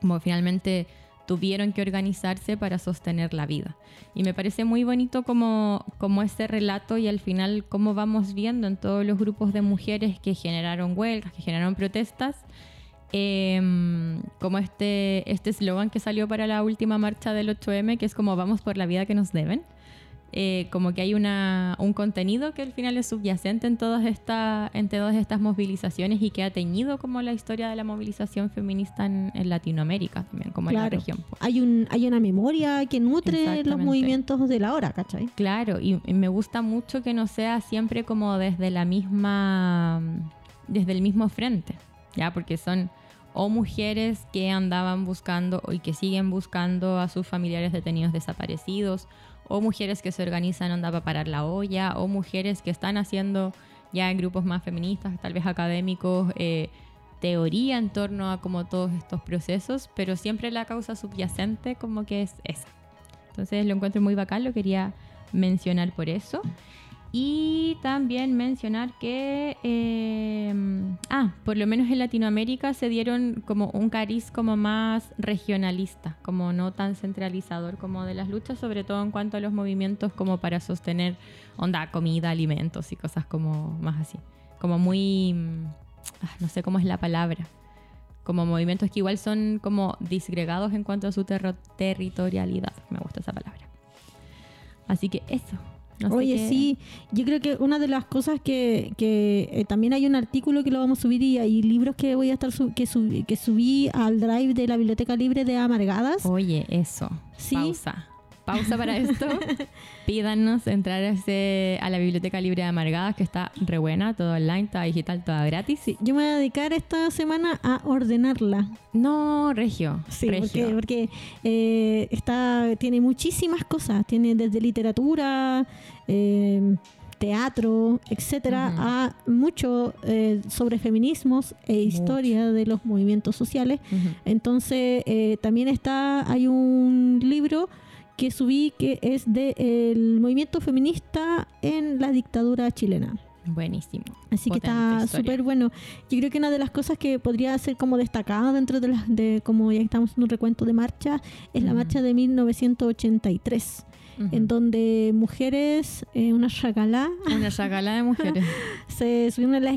Como finalmente tuvieron que organizarse para sostener la vida. Y me parece muy bonito como, como ese relato y al final cómo vamos viendo en todos los grupos de mujeres que generaron huelgas, que generaron protestas, em, como este este eslogan que salió para la última marcha del 8M, que es como vamos por la vida que nos deben. Eh, como que hay una, un contenido que al final es subyacente en todas, esta, en todas estas movilizaciones y que ha teñido como la historia de la movilización feminista en, Latinoamérica también, como en la región. Hay, un, hay una memoria que nutre los movimientos de la hora, ¿cachai? Claro, y, y me gusta mucho que no sea siempre como desde la misma, desde el mismo frente, ¿ya? Porque son o mujeres que andaban buscando y que siguen buscando a sus familiares detenidos desaparecidos, o mujeres que se organizan onda para parar la olla, o mujeres que están haciendo ya en grupos más feministas, tal vez académicos, eh, teoría en torno a como todos estos procesos, pero siempre la causa subyacente como que es esa. Entonces lo encuentro muy bacán, lo quería mencionar por eso. Y también mencionar que, em, ah, por lo menos en Latinoamérica se dieron como un cariz como más regionalista, como no tan centralizador como de las luchas, sobre todo en cuanto a los movimientos como para sostener onda, comida, alimentos y cosas como más así. Como muy, mm, ah, no sé cómo es la palabra, como movimientos que igual son como disgregados en cuanto a su territorialidad. Me gusta esa palabra. Así que eso. Oye, sí, yo creo que una de las cosas que, que eh, también hay un artículo que lo vamos a subir y hay libros que voy a estar que, que subí al drive de la Biblioteca Libre de Amargadas. Oye, eso. ¿Sí? Pausa pausa para esto. Pídanos entrar a, ese, a la Biblioteca Libre de Amargadas, que está re buena, todo online, todo digital, todo gratis. yo me voy a dedicar esta semana a ordenarla. No, Regio. Sí, porque, eh, está, tiene muchísimas cosas. Tiene desde literatura, eh, teatro, etcétera, a mucho eh, sobre feminismos e historia de los movimientos sociales. Entonces, también está, hay un libro que subí que es del movimiento feminista en la dictadura chilena. Buenísimo. Así que está súper bueno. Yo creo que una de las cosas que podría ser como destacada dentro de las de como ya estamos en un recuento de marcha es la marcha de 1983 en donde mujeres, eh, una chacalá. Una chacalá de mujeres. se subieron a las,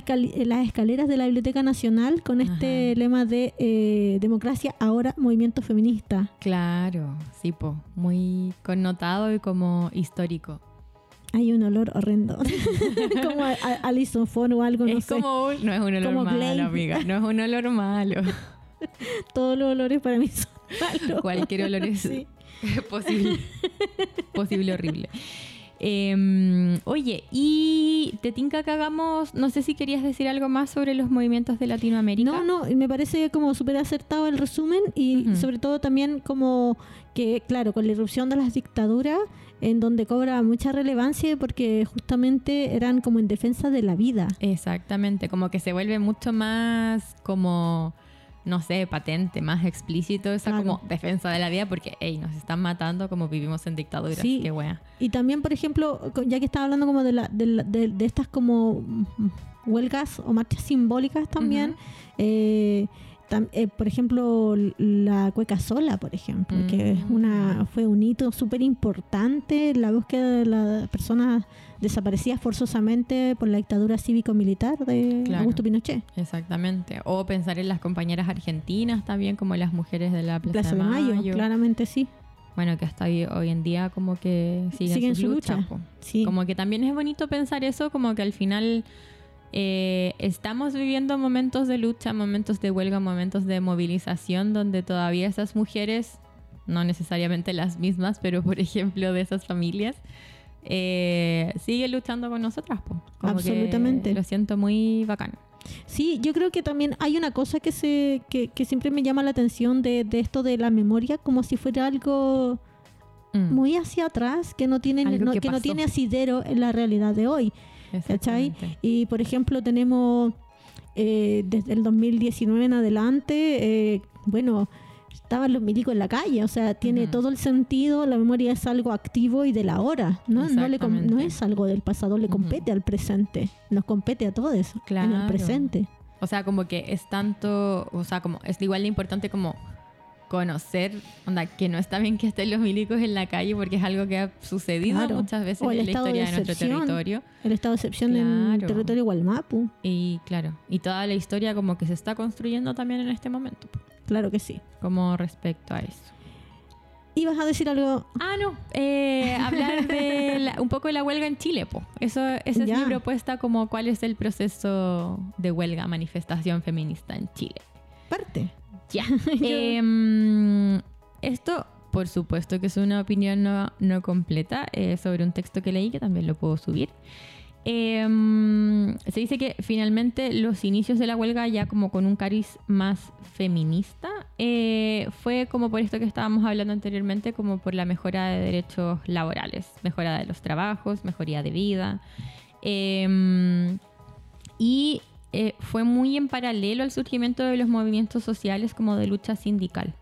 escaleras de la Biblioteca Nacional con este lema de eh, democracia, ahora movimiento feminista. Claro, sí, po, muy connotado y como histórico. Hay un olor horrendo. como a, o algo, no es Como no es un olor malo, amiga. No es un olor malo. Todos los olores para mí son malos. Cualquier olor es sí. posible. posible horrible. Em, oye, y te tinca que hagamos, no sé si querías decir algo más sobre los movimientos de Latinoamérica. No, no, me parece como súper acertado el resumen y sobre todo también como que, claro, con la irrupción de las dictaduras, en donde cobra mucha relevancia porque justamente eran como en defensa de la vida. Exactamente, como que se vuelve mucho más como no sé, patente, más explícito esa Claro. como defensa de la vida porque, hey, nos están matando como vivimos en dictadura. Sí. Qué wea. Y también, por ejemplo, ya que estaba hablando como de, la, de, la- de- de estas como huelgas o marchas simbólicas también, eh, tam- eh, por ejemplo, la cueca sola, por ejemplo, que es Mm. una, fue un hito súper importante en la búsqueda de las personas desaparecidas forzosamente por la dictadura cívico-militar de Claro. Augusto Pinochet. Exactamente. O pensar en las compañeras argentinas también, como las mujeres de la Plaza, Plaza de Mayo, claramente sí. Bueno, que hasta hoy, hoy en día como que siguen, su lucha. po. Sí. Como que también es bonito pensar eso, como que al final eh, estamos viviendo momentos de lucha, momentos de huelga, momentos de movilización, donde todavía esas mujeres, no necesariamente las mismas, pero por ejemplo de esas familias, eh, siguen luchando con nosotras. po. Como que Absolutamente. lo siento muy bacán. Sí, yo creo que también hay una cosa que se que, que siempre me llama la atención de, de esto de la memoria, como si fuera algo Mm, muy hacia atrás, que no tiene, Algo no- que que no tiene asidero en la realidad de hoy. ¿Cachai? Y por ejemplo, tenemos eh, desde el 2019 en adelante, eh, bueno, estaban los milicos en la calle, o sea, tiene todo el sentido, la memoria es algo activo y de la hora, ¿no? No, le es algo del pasado, le compete al presente, nos compete a todos en el Claro. presente. O sea, como que es tanto, o sea, como es igual de importante como conocer, onda, que no está bien que estén los milicos en la calle porque es algo que ha sucedido Claro. muchas veces en la de historia de, nuestro territorio. El estado de excepción en el Claro. territorio Gualmapu, Y claro, y toda la historia como que se está construyendo también en este momento, claro que sí. como respecto a eso. ¿Ibas a decir algo? Ah, no, eh, hablar de la- un poco de la huelga en Chile, po. Eso, esa es Ya. mi propuesta como cuál es el proceso de huelga, manifestación feminista en Chile. Parte. Ya. Em, esto, por supuesto que es una opinión no, no completa eh, sobre un texto que leí, que también lo puedo subir. Em, se dice que finalmente los inicios de la huelga, ya como con un cariz más feminista, eh, fue como por esto que estábamos hablando anteriormente, como por la mejora de derechos laborales, mejora de los trabajos, mejoría de vida. Em, y eh, fue muy en paralelo al surgimiento de los movimientos sociales como de lucha sindical.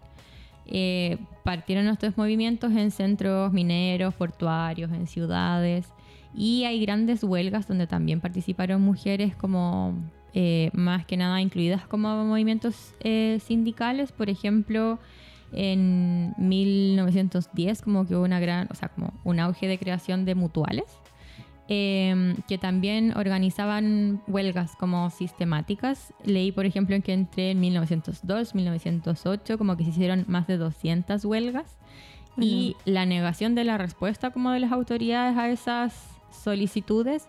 Eh, partieron estos movimientos en centros mineros, portuarios, en ciudades, y hay grandes huelgas donde también participaron mujeres como eh, más que nada incluidas como movimientos eh, sindicales, por ejemplo, en 1910 como que hubo una gran, o sea, como un auge de creación de mutuales eh, que también organizaban huelgas como sistemáticas. Leí, por ejemplo, que entre 1902 1908 como que se hicieron más de 200 huelgas y la negación de la respuesta como de las autoridades a esas solicitudes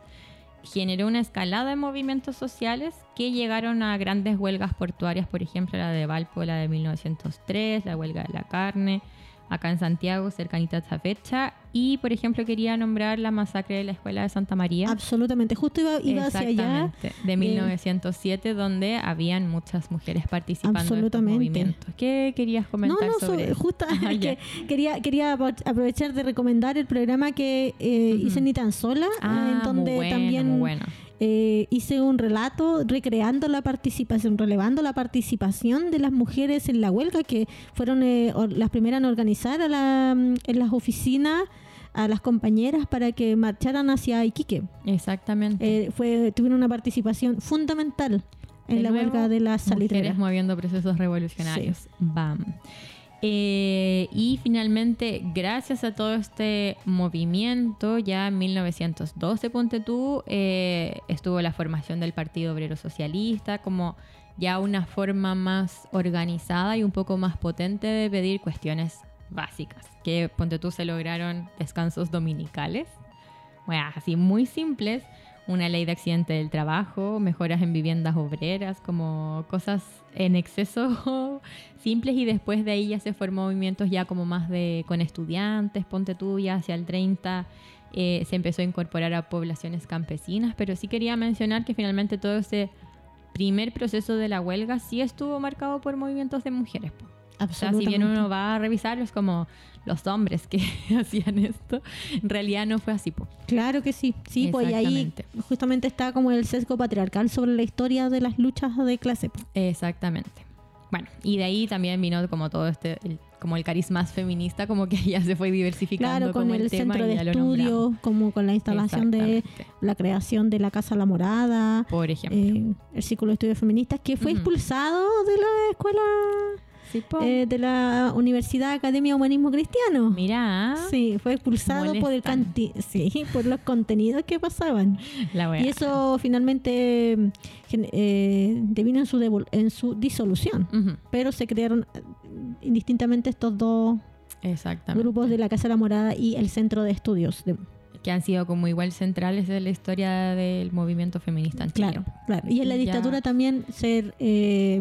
generó una escalada de movimientos sociales que llegaron a grandes huelgas portuarias, por ejemplo la de Valpo, la de 1903, la huelga de la carne, acá en Santiago, cercanita a esta fecha. Y, por ejemplo, quería nombrar la masacre de la Escuela de Santa María. Absolutamente. Justo iba, iba hacia allá. De 1907, donde habían muchas mujeres participando en estos Absolutamente. movimientos. ¿Qué querías No, comentar no, sobre so- eso? justo Ah, que quería, quería apro- aprovechar de recomendar el programa que eh, Ujú. hice Ni tan sola, eh, Ah, en donde muy bueno, también muy bueno. Eh, hice un relato recreando la participación, relevando la participación de las mujeres en la huelga, que fueron eh, las primeras en organizar a la- en las oficinas a las compañeras para que marcharan hacia Iquique. Exactamente. Eh, fue, tuvieron una participación fundamental en De la nuevo, huelga de las Mujeres salitreras. moviendo procesos revolucionarios. Bam. Eh, y finalmente, gracias a todo este movimiento, ya en 1912, ponte tú, eh, estuvo la formación del Partido Obrero Socialista, como ya una forma más organizada y un poco más potente de pedir cuestiones básicas, que ponte tú se lograron descansos dominicales, bueno, así muy simples, una ley de accidente del trabajo, mejoras en viviendas obreras, como cosas en exceso simples y después de ahí ya se formó movimientos ya como más de con estudiantes, ponte tú ya hacia el 30 eh, se empezó a incorporar a poblaciones campesinas, pero sí quería mencionar que finalmente todo ese primer proceso de la huelga sí estuvo marcado por movimientos de mujeres. O sea, si bien uno va a revisarlo, es como los hombres que hacían esto. En realidad no fue así. po. Claro que sí, sí, pues y ahí justamente está como el sesgo patriarcal sobre la historia de las luchas de clase. po. Exactamente. Bueno, y de ahí también vino como todo este, el- como el carisma feminista, como que ya se fue diversificando Claro, con como el, tema centro de estudio, como con la instalación de la creación de la Casa La Morada, Por ejemplo. eh, el Círculo de Estudios Feministas, que fue expulsado de la escuela, Sí, eh, de la Universidad Academia de Humanismo Cristiano. Mira, Sí, fue expulsado por el canti sí, por los contenidos que pasaban. la. Y eso finalmente eh, devino en su, en su disolución. Pero se crearon eh, indistintamente estos dos grupos de la Casa de la Morada y el Centro de Estudios. de- que han sido como igual centrales de la historia del movimiento feminista en Chile. claro, claro. Y en la Ya. dictadura también se, eh,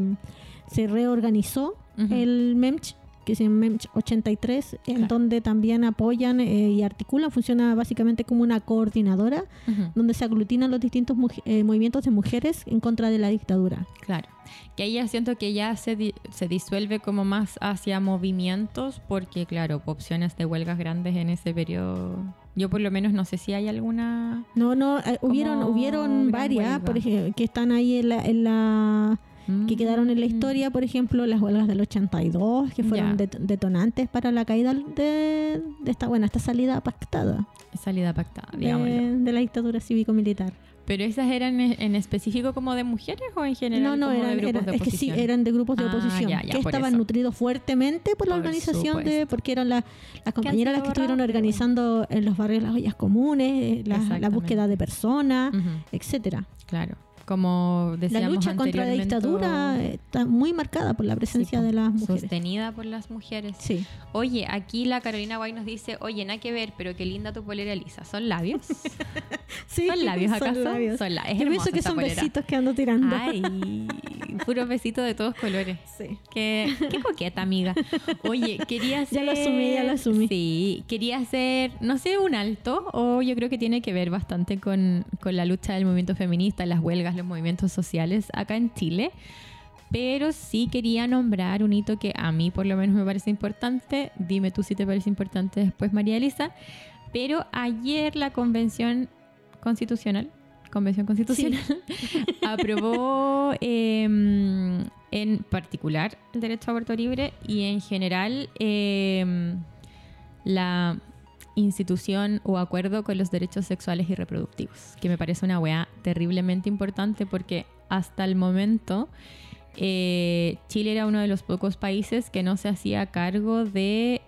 se reorganizó Ujú. el MEMCH, que es el MEMCH 83, en Claro. donde también apoyan eh, y articulan, funciona básicamente como una coordinadora Ujú, donde se aglutinan los distintos eh, movimientos de mujeres en contra de la dictadura. Claro. Que ahí ya siento que ya se, di- se disuelve como más hacia movimientos, porque claro, opciones de huelgas grandes en ese periodo. Yo por lo menos no sé si hay alguna. No, no, eh, hubieron, hubieron varias, por ejemplo, que están ahí en la, en la que quedaron en la Mm, historia, por ejemplo, las huelgas del 82, que fueron detonantes para la caída de, de esta, bueno, esta salida pactada Salida pactada, de, la dictadura cívico-militar. Pero esas eran en en específico como de mujeres o en general No, no, como eran, de grupos de es que sí, oposición? eran de grupos de Ah, oposición, ya, ya, que por estaban eso. nutridos fuertemente por la organización de, porque eran la- las compañeras las que estuvieron organizando en los barrios las ollas comunes, eh, la, la búsqueda de personas, Ujú, etcétera. Claro. Como La decíamos lucha contra la dictadura está muy marcada por la presencia sí, de las mujeres. Sostenida por las mujeres. Sí. Oye, aquí la Carolina Guay nos dice, oye, nada que ver, pero qué linda tu polera lisa. ¿Son labios? Sí, ¿Son labios son acaso? labios. Son la- es Yo pienso que son polera. besitos que ando tirando. Ay, puros besitos de todos colores. Sí. Qué, qué coqueta, amiga. Oye, quería hacer... Ya lo asumí, ya lo asumí. Sí, quería hacer, no sé, un alto, o yo creo que tiene que ver bastante con, con la lucha del movimiento feminista, las huelgas, los movimientos sociales acá en Chile. Pero sí quería nombrar un hito que a mí por lo menos me parece importante. Dime tú si te parece importante después, María Elisa. Pero ayer la Convención Constitucional, Convención Constitucional, aprobó eh, en particular el derecho a aborto libre y en general eh, la institución o acuerdo con los derechos sexuales y reproductivos, que me parece una weá terriblemente importante porque hasta el momento eh, Chile era uno de los pocos países que no se hacía cargo de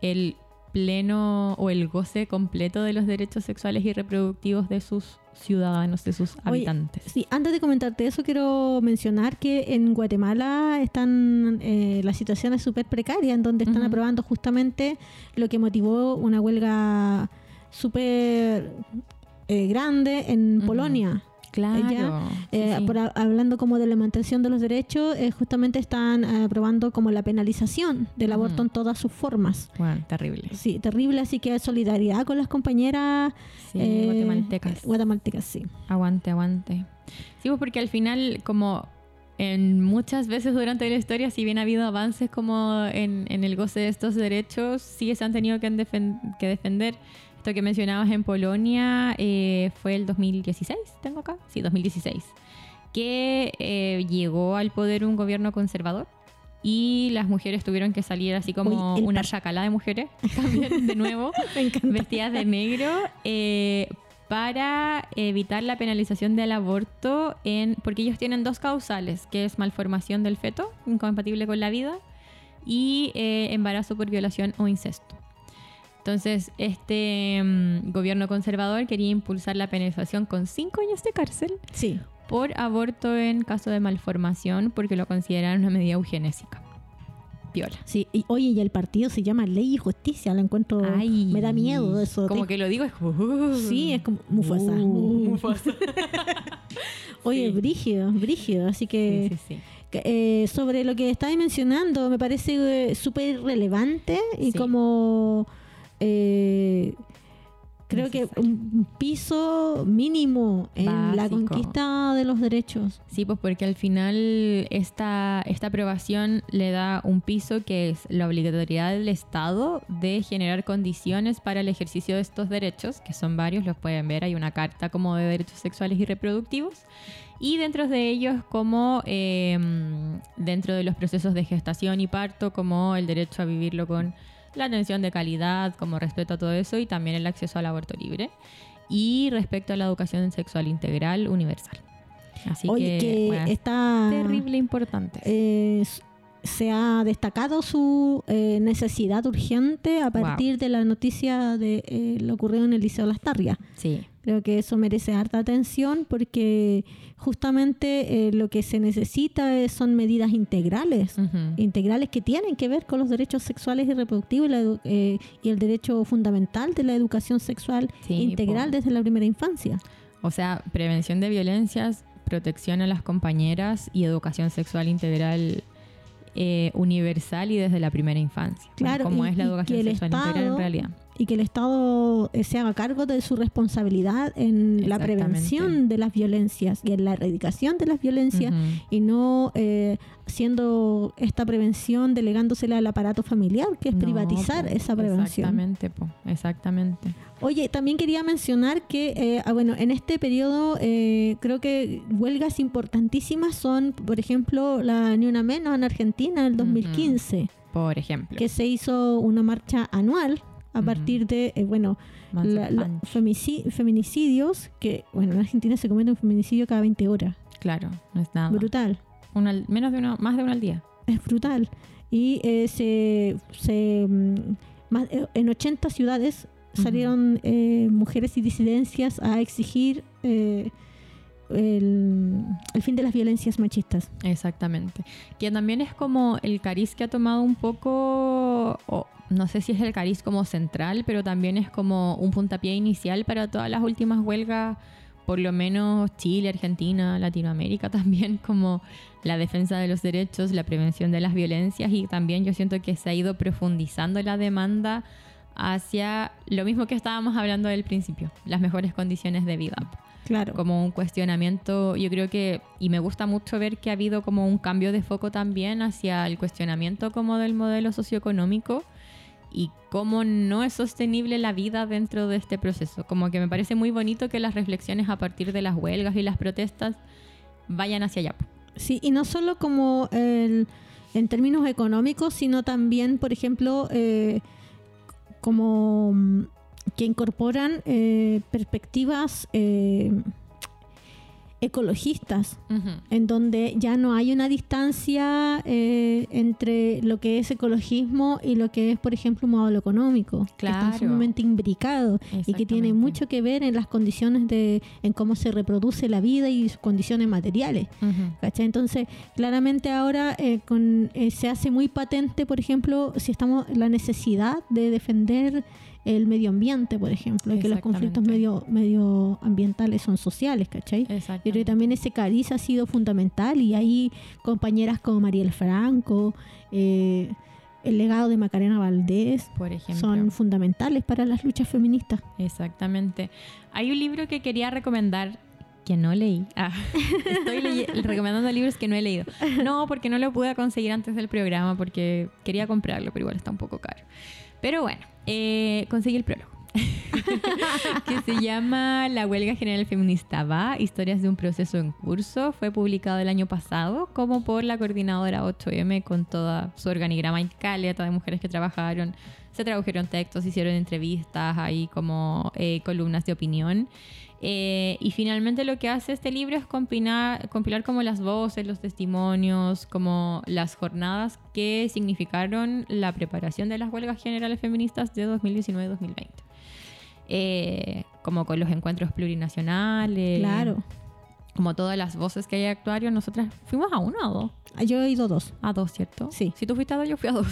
el pleno o el goce completo de los derechos sexuales y reproductivos de sus ciudadanos, de sus Oye, habitantes. Sí, antes de comentarte eso, quiero mencionar que en Guatemala están eh, la situación es súper precaria, en donde están aprobando justamente lo que motivó una huelga súper eh, grande en. Polonia. Claro. sí, Eh, sí. por hablando como de la mantención de los derechos, eh, justamente están eh, aprobando como la penalización del Ujú. aborto en todas sus formas. Bueno, terrible. Sí, terrible, así que solidaridad con las compañeras Sí, eh, guatemaltecas. eh, guatemaltecas, sí. Aguante, aguante. Sí, pues porque al final, como en muchas veces durante la historia, si bien ha habido avances como en, en el goce de estos derechos, sí se han tenido que, defen- que defender. Esto que mencionabas en Polonia eh, fue el 2016, tengo acá, sí, 2016, que eh, llegó al poder un gobierno conservador y las mujeres tuvieron que salir así como Uy, una chacalada de mujeres, también de nuevo vestidas de negro eh, para evitar la penalización del aborto en porque ellos tienen dos causales que es malformación del feto incompatible con la vida y eh, embarazo por violación o incesto entonces este mm, gobierno conservador quería impulsar la penalización con cinco años de cárcel Sí. por aborto en caso de malformación porque lo consideran una medida eugenésica viola Sí, y oye, y el partido se llama Ley y Justicia, lo encuentro, Ay, me da miedo eso. como que lo digo es como Sí, es como Mufasa. Uh, Mufasa. Oye, sí. brígido, brígido, así que, Sí, sí, eh, sobre lo que estabas mencionando, me parece eh, súper relevante y como eh, creo que Necesario. un un piso mínimo en la Básico. conquista de los derechos. Sí, pues porque al final esta, esta aprobación le da un piso que es la obligatoriedad del Estado de generar condiciones para el ejercicio de estos derechos, que son varios, los pueden ver, hay una carta como de derechos sexuales y reproductivos, y dentro de ellos como eh, dentro de los procesos de gestación y parto, como el derecho a vivirlo con la atención de calidad, como respeto a todo eso y también el acceso al aborto libre y respecto a la educación sexual integral universal. Así Oye, que, que bueno, está terrible importante. eh, se ha destacado su eh, necesidad urgente a Wow. partir de la noticia de eh, lo ocurrido en el Liceo Las Tarrias. sí, Creo que eso merece harta atención porque justamente eh, lo que se necesita es- son medidas integrales, integrales que tienen que ver con los derechos sexuales y reproductivos y, la edu- eh, y el derecho fundamental de la educación sexual Sí, integral po. desde la primera infancia. O sea, prevención de violencias, protección a las compañeras y educación sexual integral eh, universal y desde la primera infancia. Bueno, Claro, como y- es la educación sexual integral en Estado- realidad. Y que el Estado eh, se haga cargo de su responsabilidad en la prevención de las violencias y en la erradicación de las violencias y no eh, siendo esta prevención delegándosela al aparato familiar, que es No, privatizar po, esa prevención. Exactamente, po, exactamente. Oye, también quería mencionar que, eh, ah, bueno, en este periodo eh, creo que huelgas importantísimas son, por ejemplo, la Ni Una Menos en Argentina en el 2015, Por ejemplo. que se hizo una marcha anual a partir de, eh, bueno, la- la- feminicidios, que, bueno, en Argentina se comete un feminicidio cada 20 horas. Claro, no es nada. Brutal. Una menos de uno, más de uno al día. Es brutal. Y eh, se, se, mm, más- eh, en 80 ciudades salieron eh, mujeres y disidencias a exigir eh, el, el fin de las violencias machistas. Exactamente. Que también es como el cariz que ha tomado un poco, o no sé si es el cariz como central, pero también es como un puntapié inicial para todas las últimas huelgas, por lo menos Chile, Argentina, Latinoamérica también, como la defensa de los derechos, la prevención de las violencias y también yo siento que se ha ido profundizando la demanda hacia lo mismo que estábamos hablando del principio, las mejores condiciones de vida Claro. como un cuestionamiento, yo creo que, y me gusta mucho ver que ha habido como un cambio de foco también hacia el cuestionamiento como del modelo socioeconómico y cómo no es sostenible la vida dentro de este proceso. Como que me parece muy bonito que las reflexiones a partir de las huelgas y las protestas vayan hacia allá. Sí, y no solo como el- en términos económicos, sino también, por ejemplo, eh, como mm, que incorporan eh, perspectivas eh, ecologistas, en donde ya no hay una distancia eh, entre lo que es ecologismo y lo que es, por ejemplo, un modelo económico, que Claro. están sumamente imbricados y que tiene mucho que ver en las condiciones de, en cómo se reproduce la vida y sus condiciones materiales. ¿Cachai? Entonces, claramente ahora eh, con, eh, se hace muy patente, por ejemplo, si estamos la necesidad de defender el medio ambiente, por ejemplo, y que los conflictos medio, medioambientales son sociales, ¿cachai? Yo creo que también ese cariz ha sido fundamental y hay compañeras como Mariel Franco, eh, el legado de Macarena Valdés, Por ejemplo. son fundamentales para las luchas feministas. Exactamente. Hay un libro que quería recomendar que no leí. Ah, estoy leye- recomendando libros que no he leído. No, porque no lo pude conseguir antes del programa porque quería comprarlo, pero igual está un poco caro. Pero bueno, eh, conseguí el prólogo. que se llama La huelga general feminista va, historias de un proceso en curso. Fue publicado el año pasado como por la coordinadora 8M con toda su organigrama y caleta de mujeres que trabajaron. Se tradujeron textos, hicieron entrevistas, ahí como eh, columnas de opinión. Eh, y finalmente lo que hace este libro es compilar, compilar como las voces, los testimonios, como las jornadas que significaron la preparación de las huelgas generales feministas de 2019-2020. Eh, como con los encuentros plurinacionales. Claro. Como todas las voces que hay actuario, nosotras fuimos a uno o dos. Yo he ido dos. A dos, ¿cierto? Sí. Si tú fuiste a dos, yo fui a dos.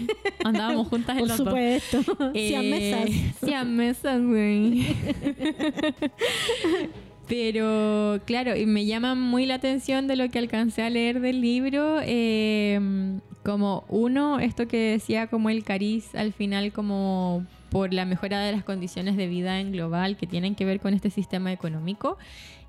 Andábamos juntas en Por los dos. supuesto. Sí, a mesas. Sí, a mesas, güey. Pero, claro, y me llama muy la atención de lo que alcancé a leer del libro. eh, como uno, esto que decía como el cariz al final, como por la mejora de las condiciones de vida en global que tienen que ver con este sistema económico.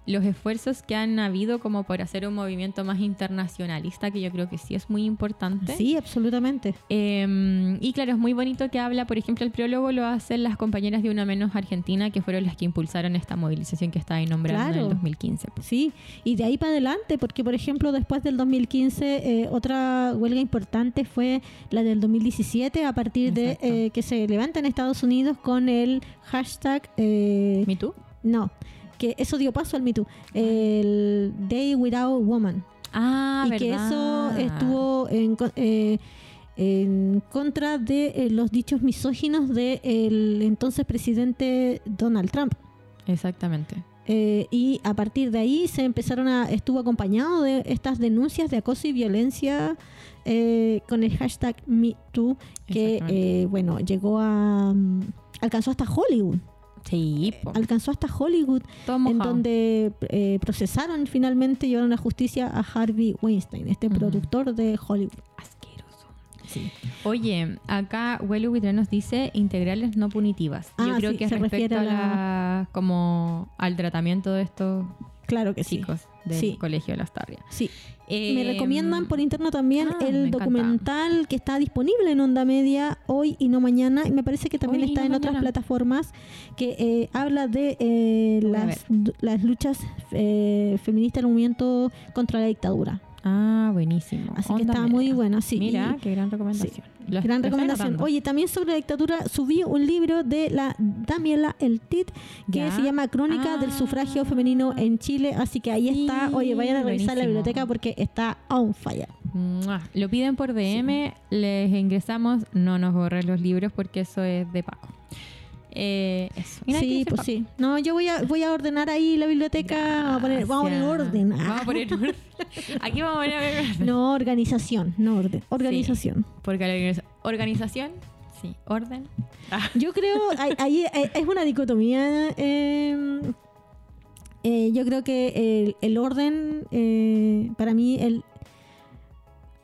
Los esfuerzos que han habido como por hacer un movimiento más internacionalista, que yo creo que sí es muy importante. Sí, absolutamente. Eh, y claro, es muy bonito que habla, por ejemplo, el prólogo lo hacen las compañeras de Una Menos Argentina, que fueron las que impulsaron esta movilización que está ahí nombrando en Claro. el 2015. Sí, y de ahí para adelante, porque por ejemplo después del 2015 eh, otra huelga importante fue la del 2017 a partir de eh, que se levanta en Estados Unidos con el hashtag eh, ¿Me tú? no, que eso dio paso al Me Too, el Day Without Woman. Ah, y que eso estuvo en, eh, en contra de eh, los dichos misóginos del entonces presidente Donald Trump. Exactamente. Eh, y a partir de ahí se empezaron a estuvo acompañado de estas denuncias de acoso y violencia eh, con el hashtag MeToo que eh, bueno llegó a mm, alcanzó hasta Hollywood Sí, po. alcanzó hasta Hollywood en donde eh, procesaron finalmente llevaron a justicia a Harvey Weinstein este productor de Hollywood Asqueroso. Oye, acá Welu nos dice integrales no punitivas. Yo Ah, creo sí, que es se refiere respecto a a la, como al tratamiento de estos claro que sí del Sí. colegio de la Astarria. sí Me Eh, recomiendan por interno también ah, el encanta. documental que está disponible en Onda Media hoy y no mañana. Y me parece que también Hoy está no en otras plataformas que eh, habla de eh, las, las luchas eh, feministas del movimiento contra la dictadura. Ah, buenísimo. Así que Onda media. muy buena. Sí, Mira, y- qué gran recomendación. Lo- Gran recomendación. Oye, también sobre la dictadura subí un libro de la Damiela El Tit que Ya. se llama Crónica del Ah. sufragio femenino en Chile. Así que ahí está. Sí, Oye, vayan a revisar la biblioteca porque está on fire. Lo piden por DM, les ingresamos, no nos borren los libros porque eso es de Paco. Eh, eso. Sí, pues sí. No, yo voy a, voy a ordenar ahí la biblioteca. Vamos a poner, vamos a poner orden. Vamos a poner orden. Aquí vamos a poner orden. No, organización, no orden. Organización. Porque la organiza- organización, sí, orden. Yo creo, ahí, eh, es una dicotomía. eh, eh, yo creo que el, el orden, eh, para mí, el...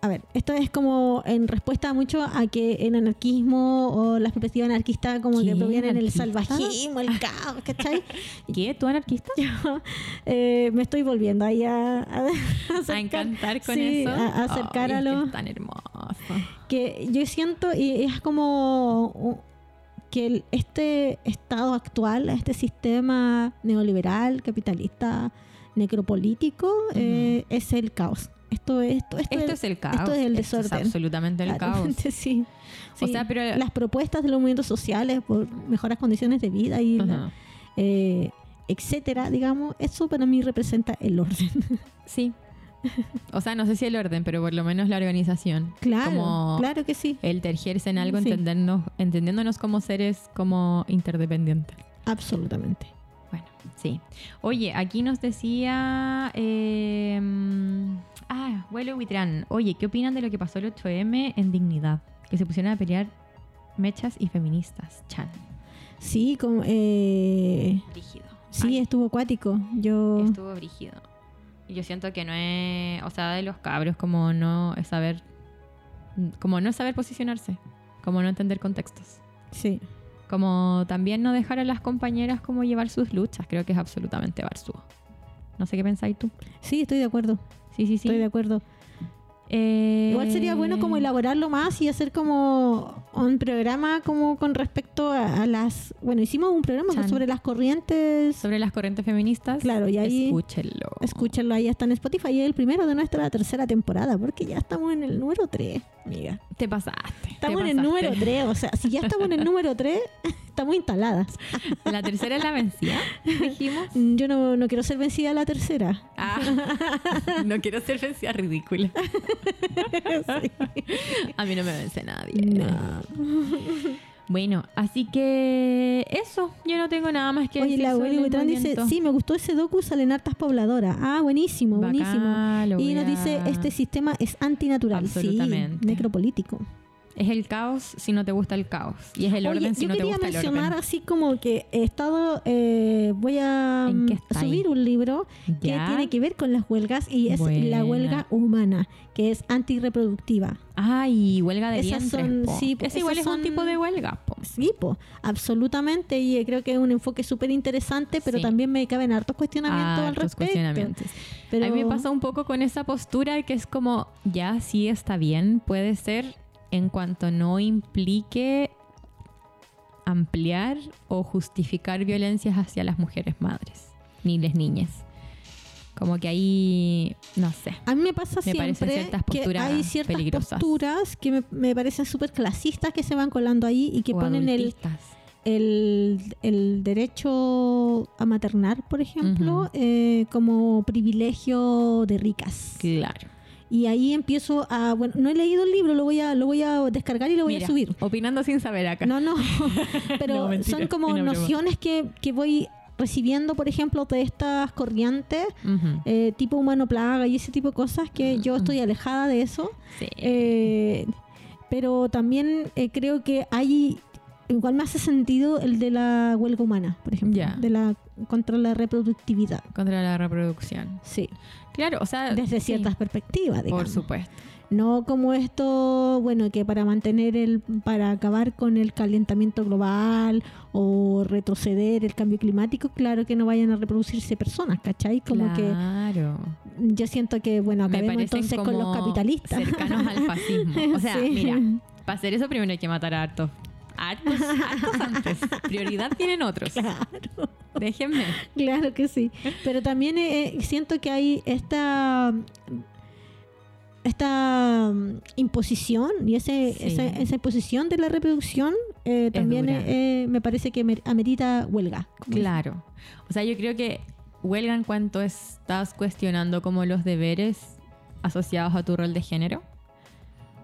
A ver, esto es como en respuesta mucho a que el anarquismo o las perspectivas anarquistas como que provienen ¿Anarquista? salvajismo, el caos, ¿cachai? ¿Qué? ¿Tú anarquista? Eh, me estoy volviendo ahí a, a, A acercar- encantar con sí, eso. a- a acercar Ay, a los es tan hermoso. que yo siento y es como uh, que el- este estado actual, este sistema neoliberal, capitalista, necropolítico, eh, es el caos. Esto, esto, esto, Esto es el caos. Esto es el Esto es desorden. absolutamente el caos. Claramente, sí. O Sí, sea, pero- las propuestas de los movimientos sociales por mejoras condiciones de vida y la- eh, etcétera, digamos, eso para mí representa el orden. Sí. O sea, no sé si el orden, pero por lo menos la organización. claro, Como claro que sí, el tergiarse en algo, Sí. entendernos, entendiéndonos como seres como interdependientes. absolutamente. Bueno, sí. Oye, aquí nos decía. Eh, mm, ah, Vuelo Huitrán. Oye, ¿qué opinan de lo que pasó el 8M en Dignidad? Que se pusieron a pelear mechas y feministas. Chan. Sí, como, eh, Brígido. sí, Ay, estuvo acuático. Yo estuvo brígido. Y yo siento que no es. O sea, de los cabros, como no es saber. Como no es saber posicionarse. Como no entender contextos. sí. Como también no dejar a las compañeras como llevar sus luchas. Creo que es absolutamente barzúo. No sé qué pensáis tú. Sí, estoy de acuerdo. Sí, sí, sí. Estoy de acuerdo. Eh, Igual sería bueno como elaborarlo más y hacer como un programa como con respecto a, a las... Bueno, hicimos un programa Chan. sobre las corrientes. Sobre las corrientes feministas. Claro, y ahí- Escúchenlo. Escúchenlo, ahí está en Spotify. Y es el primero de nuestra tercera temporada, porque ya estamos en el número 3, amiga. Te pasaste. Estamos te en el número 3, o sea, si ya estamos en el número 3, estamos instaladas. La tercera es la vencida, dijimos. Mm, Yo no, no quiero ser vencida la tercera. Ah, no quiero ser vencida ridícula. A mí no me vence nadie. No. Bueno, así que eso. Yo no tengo nada más que Oye, decir. la el Buitrón dice, sí, me gustó ese docu, salen hartas pobladoras. Ah, buenísimo, buenísimo. Y nos a- dice, este sistema es antinatural. Absolutamente. Sí, necropolítico. Es el caos si no te gusta el caos. Y es el Oye, orden si yo no te quería gusta el mencionar orden. así como que he estado, eh, voy a ¿En qué mm, ahí? subir un libro que tiene que ver con las huelgas y es Buena. la huelga humana, que es antirreproductiva. Ay, huelga de Esas vientres, son- sí, Ese igual es un tipo de huelga, po. Sí, po, absolutamente, y eh, creo que es un enfoque súper interesante, pero Sí. también me caben hartos cuestionamientos al respecto. cuestionamientos. Pero A mí me pasa un poco con esa postura que es como, ya sí está bien, puede ser en cuanto no implique ampliar o justificar violencias hacia las mujeres madres, ni las niñas. Como que ahí, no sé. A mí me pasa Me siempre ciertas que hay ciertas peligrosas. posturas que me, me parecen súper clasistas que se van colando ahí y que o ponen el, el, el derecho a maternar, por ejemplo, eh, como privilegio de ricas. Claro. Y ahí empiezo a, bueno, no he leído el libro, lo voy a, lo voy a descargar y lo voy Mira, a subir. Opinando sin saber acá. No, no, pero No, mentira, son como nociones que, que voy recibiendo, por ejemplo, de estas corrientes, eh, tipo humano plaga y ese tipo de cosas que yo estoy alejada de eso. Sí. Eh, pero también eh, creo que hay igual me hace sentido el de la huelga humana, por ejemplo, de la contra la reproductividad. Contra la reproducción. Sí, Claro, o sea. desde sí, ciertas perspectivas, digamos. Por supuesto. No como esto, bueno, que para mantener el, para acabar con el calentamiento global o retroceder el cambio climático, claro que no vayan a reproducirse personas, ¿cachai? Como que claro. yo siento que, bueno, acabemos entonces con los capitalistas. Cercanos al fascismo. O sea, Sí. mira, para hacer eso primero hay que matar a hartos. Hartos, hartos antes. Prioridad tienen otros. Claro. Déjenme. Claro que sí. Pero también eh, siento que hay esta esta mm, imposición y ese, Sí. esa, esa imposición de la reproducción eh, también eh, eh, me parece que mer- amerita huelga. Claro. O sea, yo creo que huelga en cuanto estás cuestionando como los deberes asociados a tu rol de género.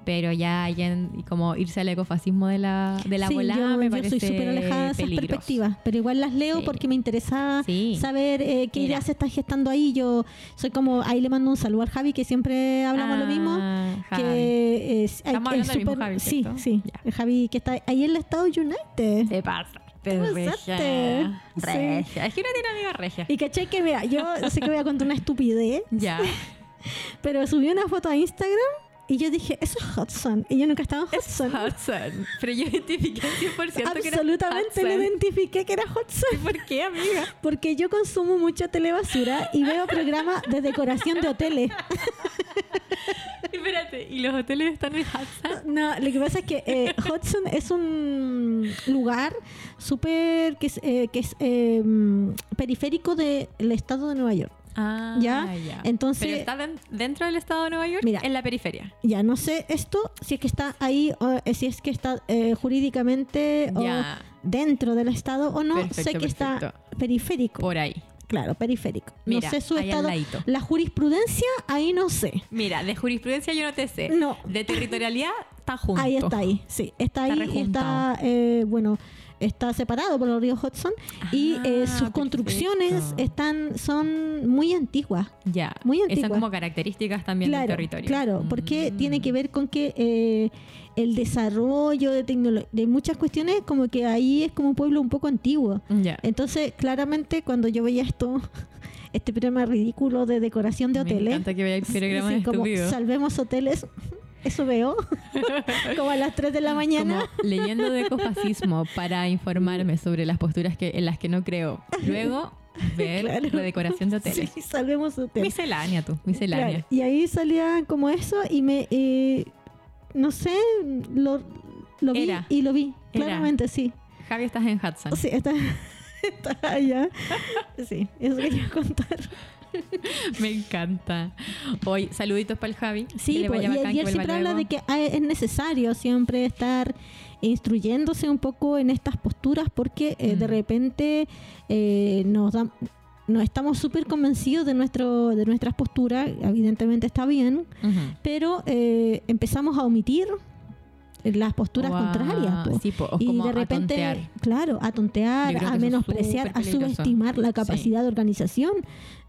Pero ya hay en- como irse al ecofascismo de la, de la Sí, volada yo, me yo parece soy súper alejada de esas peligroso. perspectivas, pero igual las leo Sí. porque me interesa Sí. saber eh, qué ideas se están gestando ahí. Yo soy como, ahí le mando un saludo al Javi, que siempre hablamos lo mismo. Ah, Javi. que es, Estamos es hablando del mismo súper- Javi, sí, ¿cierto? sí, Ya. el Javi que está ahí en el Estado United. Se pasa. ¿Qué Regia. pasaste? Sí. Regia. Es que uno tiene amiga regia. Y caché que, mira, yo sé que voy a contar una estupidez, Ya. pero subí una foto a Instagram y yo dije, eso es Hudson. Y yo nunca estaba en Hudson. Hudson. Pero yo identifiqué 100% que era Absolutamente lo Hudson. identifiqué que era Hudson. ¿Y por qué, amiga? Porque yo consumo mucha telebasura y veo programas de decoración de hoteles. Espérate, ¿y los hoteles están en Hudson? No, lo que pasa es que eh, Hudson es un lugar súper que es, eh, que es eh, periférico del estado de Nueva York. Ah, ¿Ya? Entonces- ¿Pero está den- dentro del estado de Nueva York? Mira. En la periferia. Ya no sé esto, si es que está ahí, o, eh, si es que está eh, jurídicamente o Ya. dentro del estado o no. sé Perfecto, que está periférico. Por ahí. Claro, periférico. Mira, no sé su estado. La jurisprudencia, ahí no sé. Mira, de jurisprudencia yo no te sé. No. De territorialidad está junto. Ahí está, ahí. Sí, está ahí Está y rejuntado. está, eh, bueno, está separado por el río Hudson y Ah, eh, sus perfecto. construcciones están son muy antiguas. Ya. Muy Esas antigua. como características también claro, del territorio. claro, porque Mm. tiene que ver con que eh, el desarrollo de tecnología, de muchas cuestiones, como que ahí es como un pueblo un poco antiguo. Ya. Entonces, claramente, cuando yo veía esto, este programa ridículo de decoración de Me hoteles, encanta que vea el programa sí, como salvemos hoteles, eso veo, como a las 3 de la mañana. Como leyendo de ecofascismo para informarme sobre las posturas que, en las que no creo. Luego, ver Claro. la decoración de hoteles. Sí, salvemos hoteles. Miscelánea, tú, miscelánea. Claro, Y ahí salía como eso y me, eh, no sé, lo, lo vi Era. y lo vi, Era. claramente, sí. Javi, estás en Hudson. Sí, está, está allá. Sí, eso quería contar. Me encanta. Hoy, saluditos para el Javi. Sí, po, vaya y que siempre habla de que ah, es necesario siempre estar instruyéndose un poco en estas posturas porque eh, de Mm. repente eh, nos da- nos estamos súper convencidos de nuestro de nuestras posturas, evidentemente está bien, pero eh, empezamos a omitir las posturas contrarias. po. sí, po, o y como de a repente, tontear. claro, a tontear, a menospreciar, a subestimar la capacidad de organización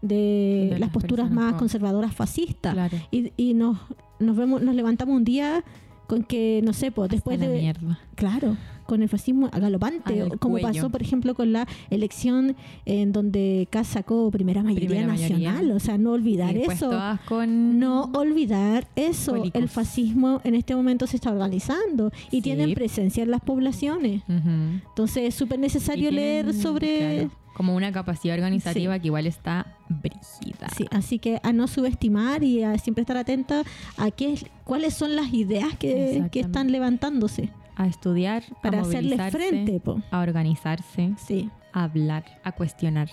de, De las posturas personas más con- conservadoras fascistas. Claro. Y, y nos, nos vemos, nos levantamos un día con que, no sé, pues después de... mierda. Claro, con el fascismo galopante, Al como cuello. pasó, por ejemplo, con la elección en donde Kass sacó primera mayoría Primera mayoría. nacional. O sea, no olvidar Y eso. con... No olvidar eso. El fascismo en este momento se está organizando y Sí. tienen presencia en las poblaciones. Entonces es súper necesario leer sobre... claro, como una capacidad organizativa que igual está brígida. Sí, así que a no subestimar y a siempre estar atenta a qué es- cuáles son las ideas que, que están levantándose A estudiar, para a hacerle frente, po. a organizarse, Sí. a hablar, a cuestionar.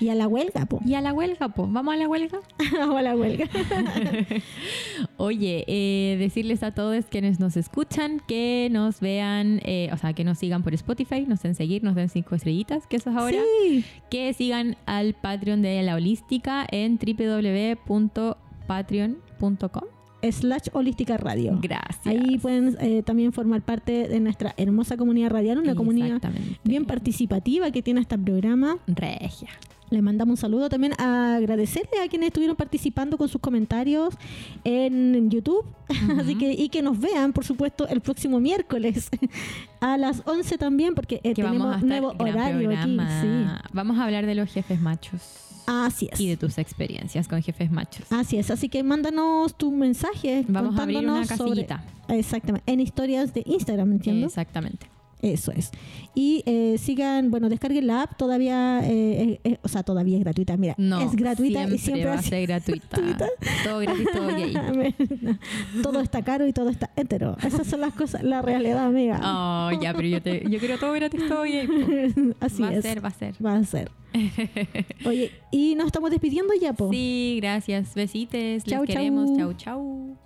Y a la huelga, po. Y a la huelga, pues. ¿Vamos a la huelga? o a la huelga. Oye, eh, decirles a todos quienes nos escuchan que nos vean, eh, o sea, que nos sigan por Spotify, nos den seguir, nos den cinco estrellitas, que eso es ahora. Sí. Que sigan al Patreon de La Holística en www.patreon.com. Slash Holística Radio. Gracias. Ahí pueden eh, también formar parte de nuestra hermosa comunidad radial, una comunidad bien participativa que tiene este programa. Regia. Le mandamos un saludo también a agradecerle a quienes estuvieron participando con sus comentarios en YouTube. Así que, y que nos vean, por supuesto, el próximo miércoles a las 11 también, porque eh, tenemos nuevo horario aquí. Sí. Vamos a hablar de los jefes machos Así es. y de tus experiencias con jefes machos. Así es, así que mándanos tu mensaje. Vamos a abrir una sobre- casillita. exactamente, en historias de Instagram, ¿entiendo? Exactamente. Eso es. Y eh, sigan, bueno, descarguen la app, todavía, eh, eh, eh, o sea, todavía es gratuita, mira, No, es gratuita siempre y siempre va a ser gratuita. gratuita. Todo gratis, todo gay. todo está caro y todo está hetero. Esas son las cosas, la realidad, amiga. Oh, ya, pero yo, te, yo quiero todo gratis, todo gay. Así va es. a ser, va a ser. Va a ser. Oye, y nos estamos despidiendo ya, po. Sí, gracias. Besites. Chau, Les queremos. Chau, chau.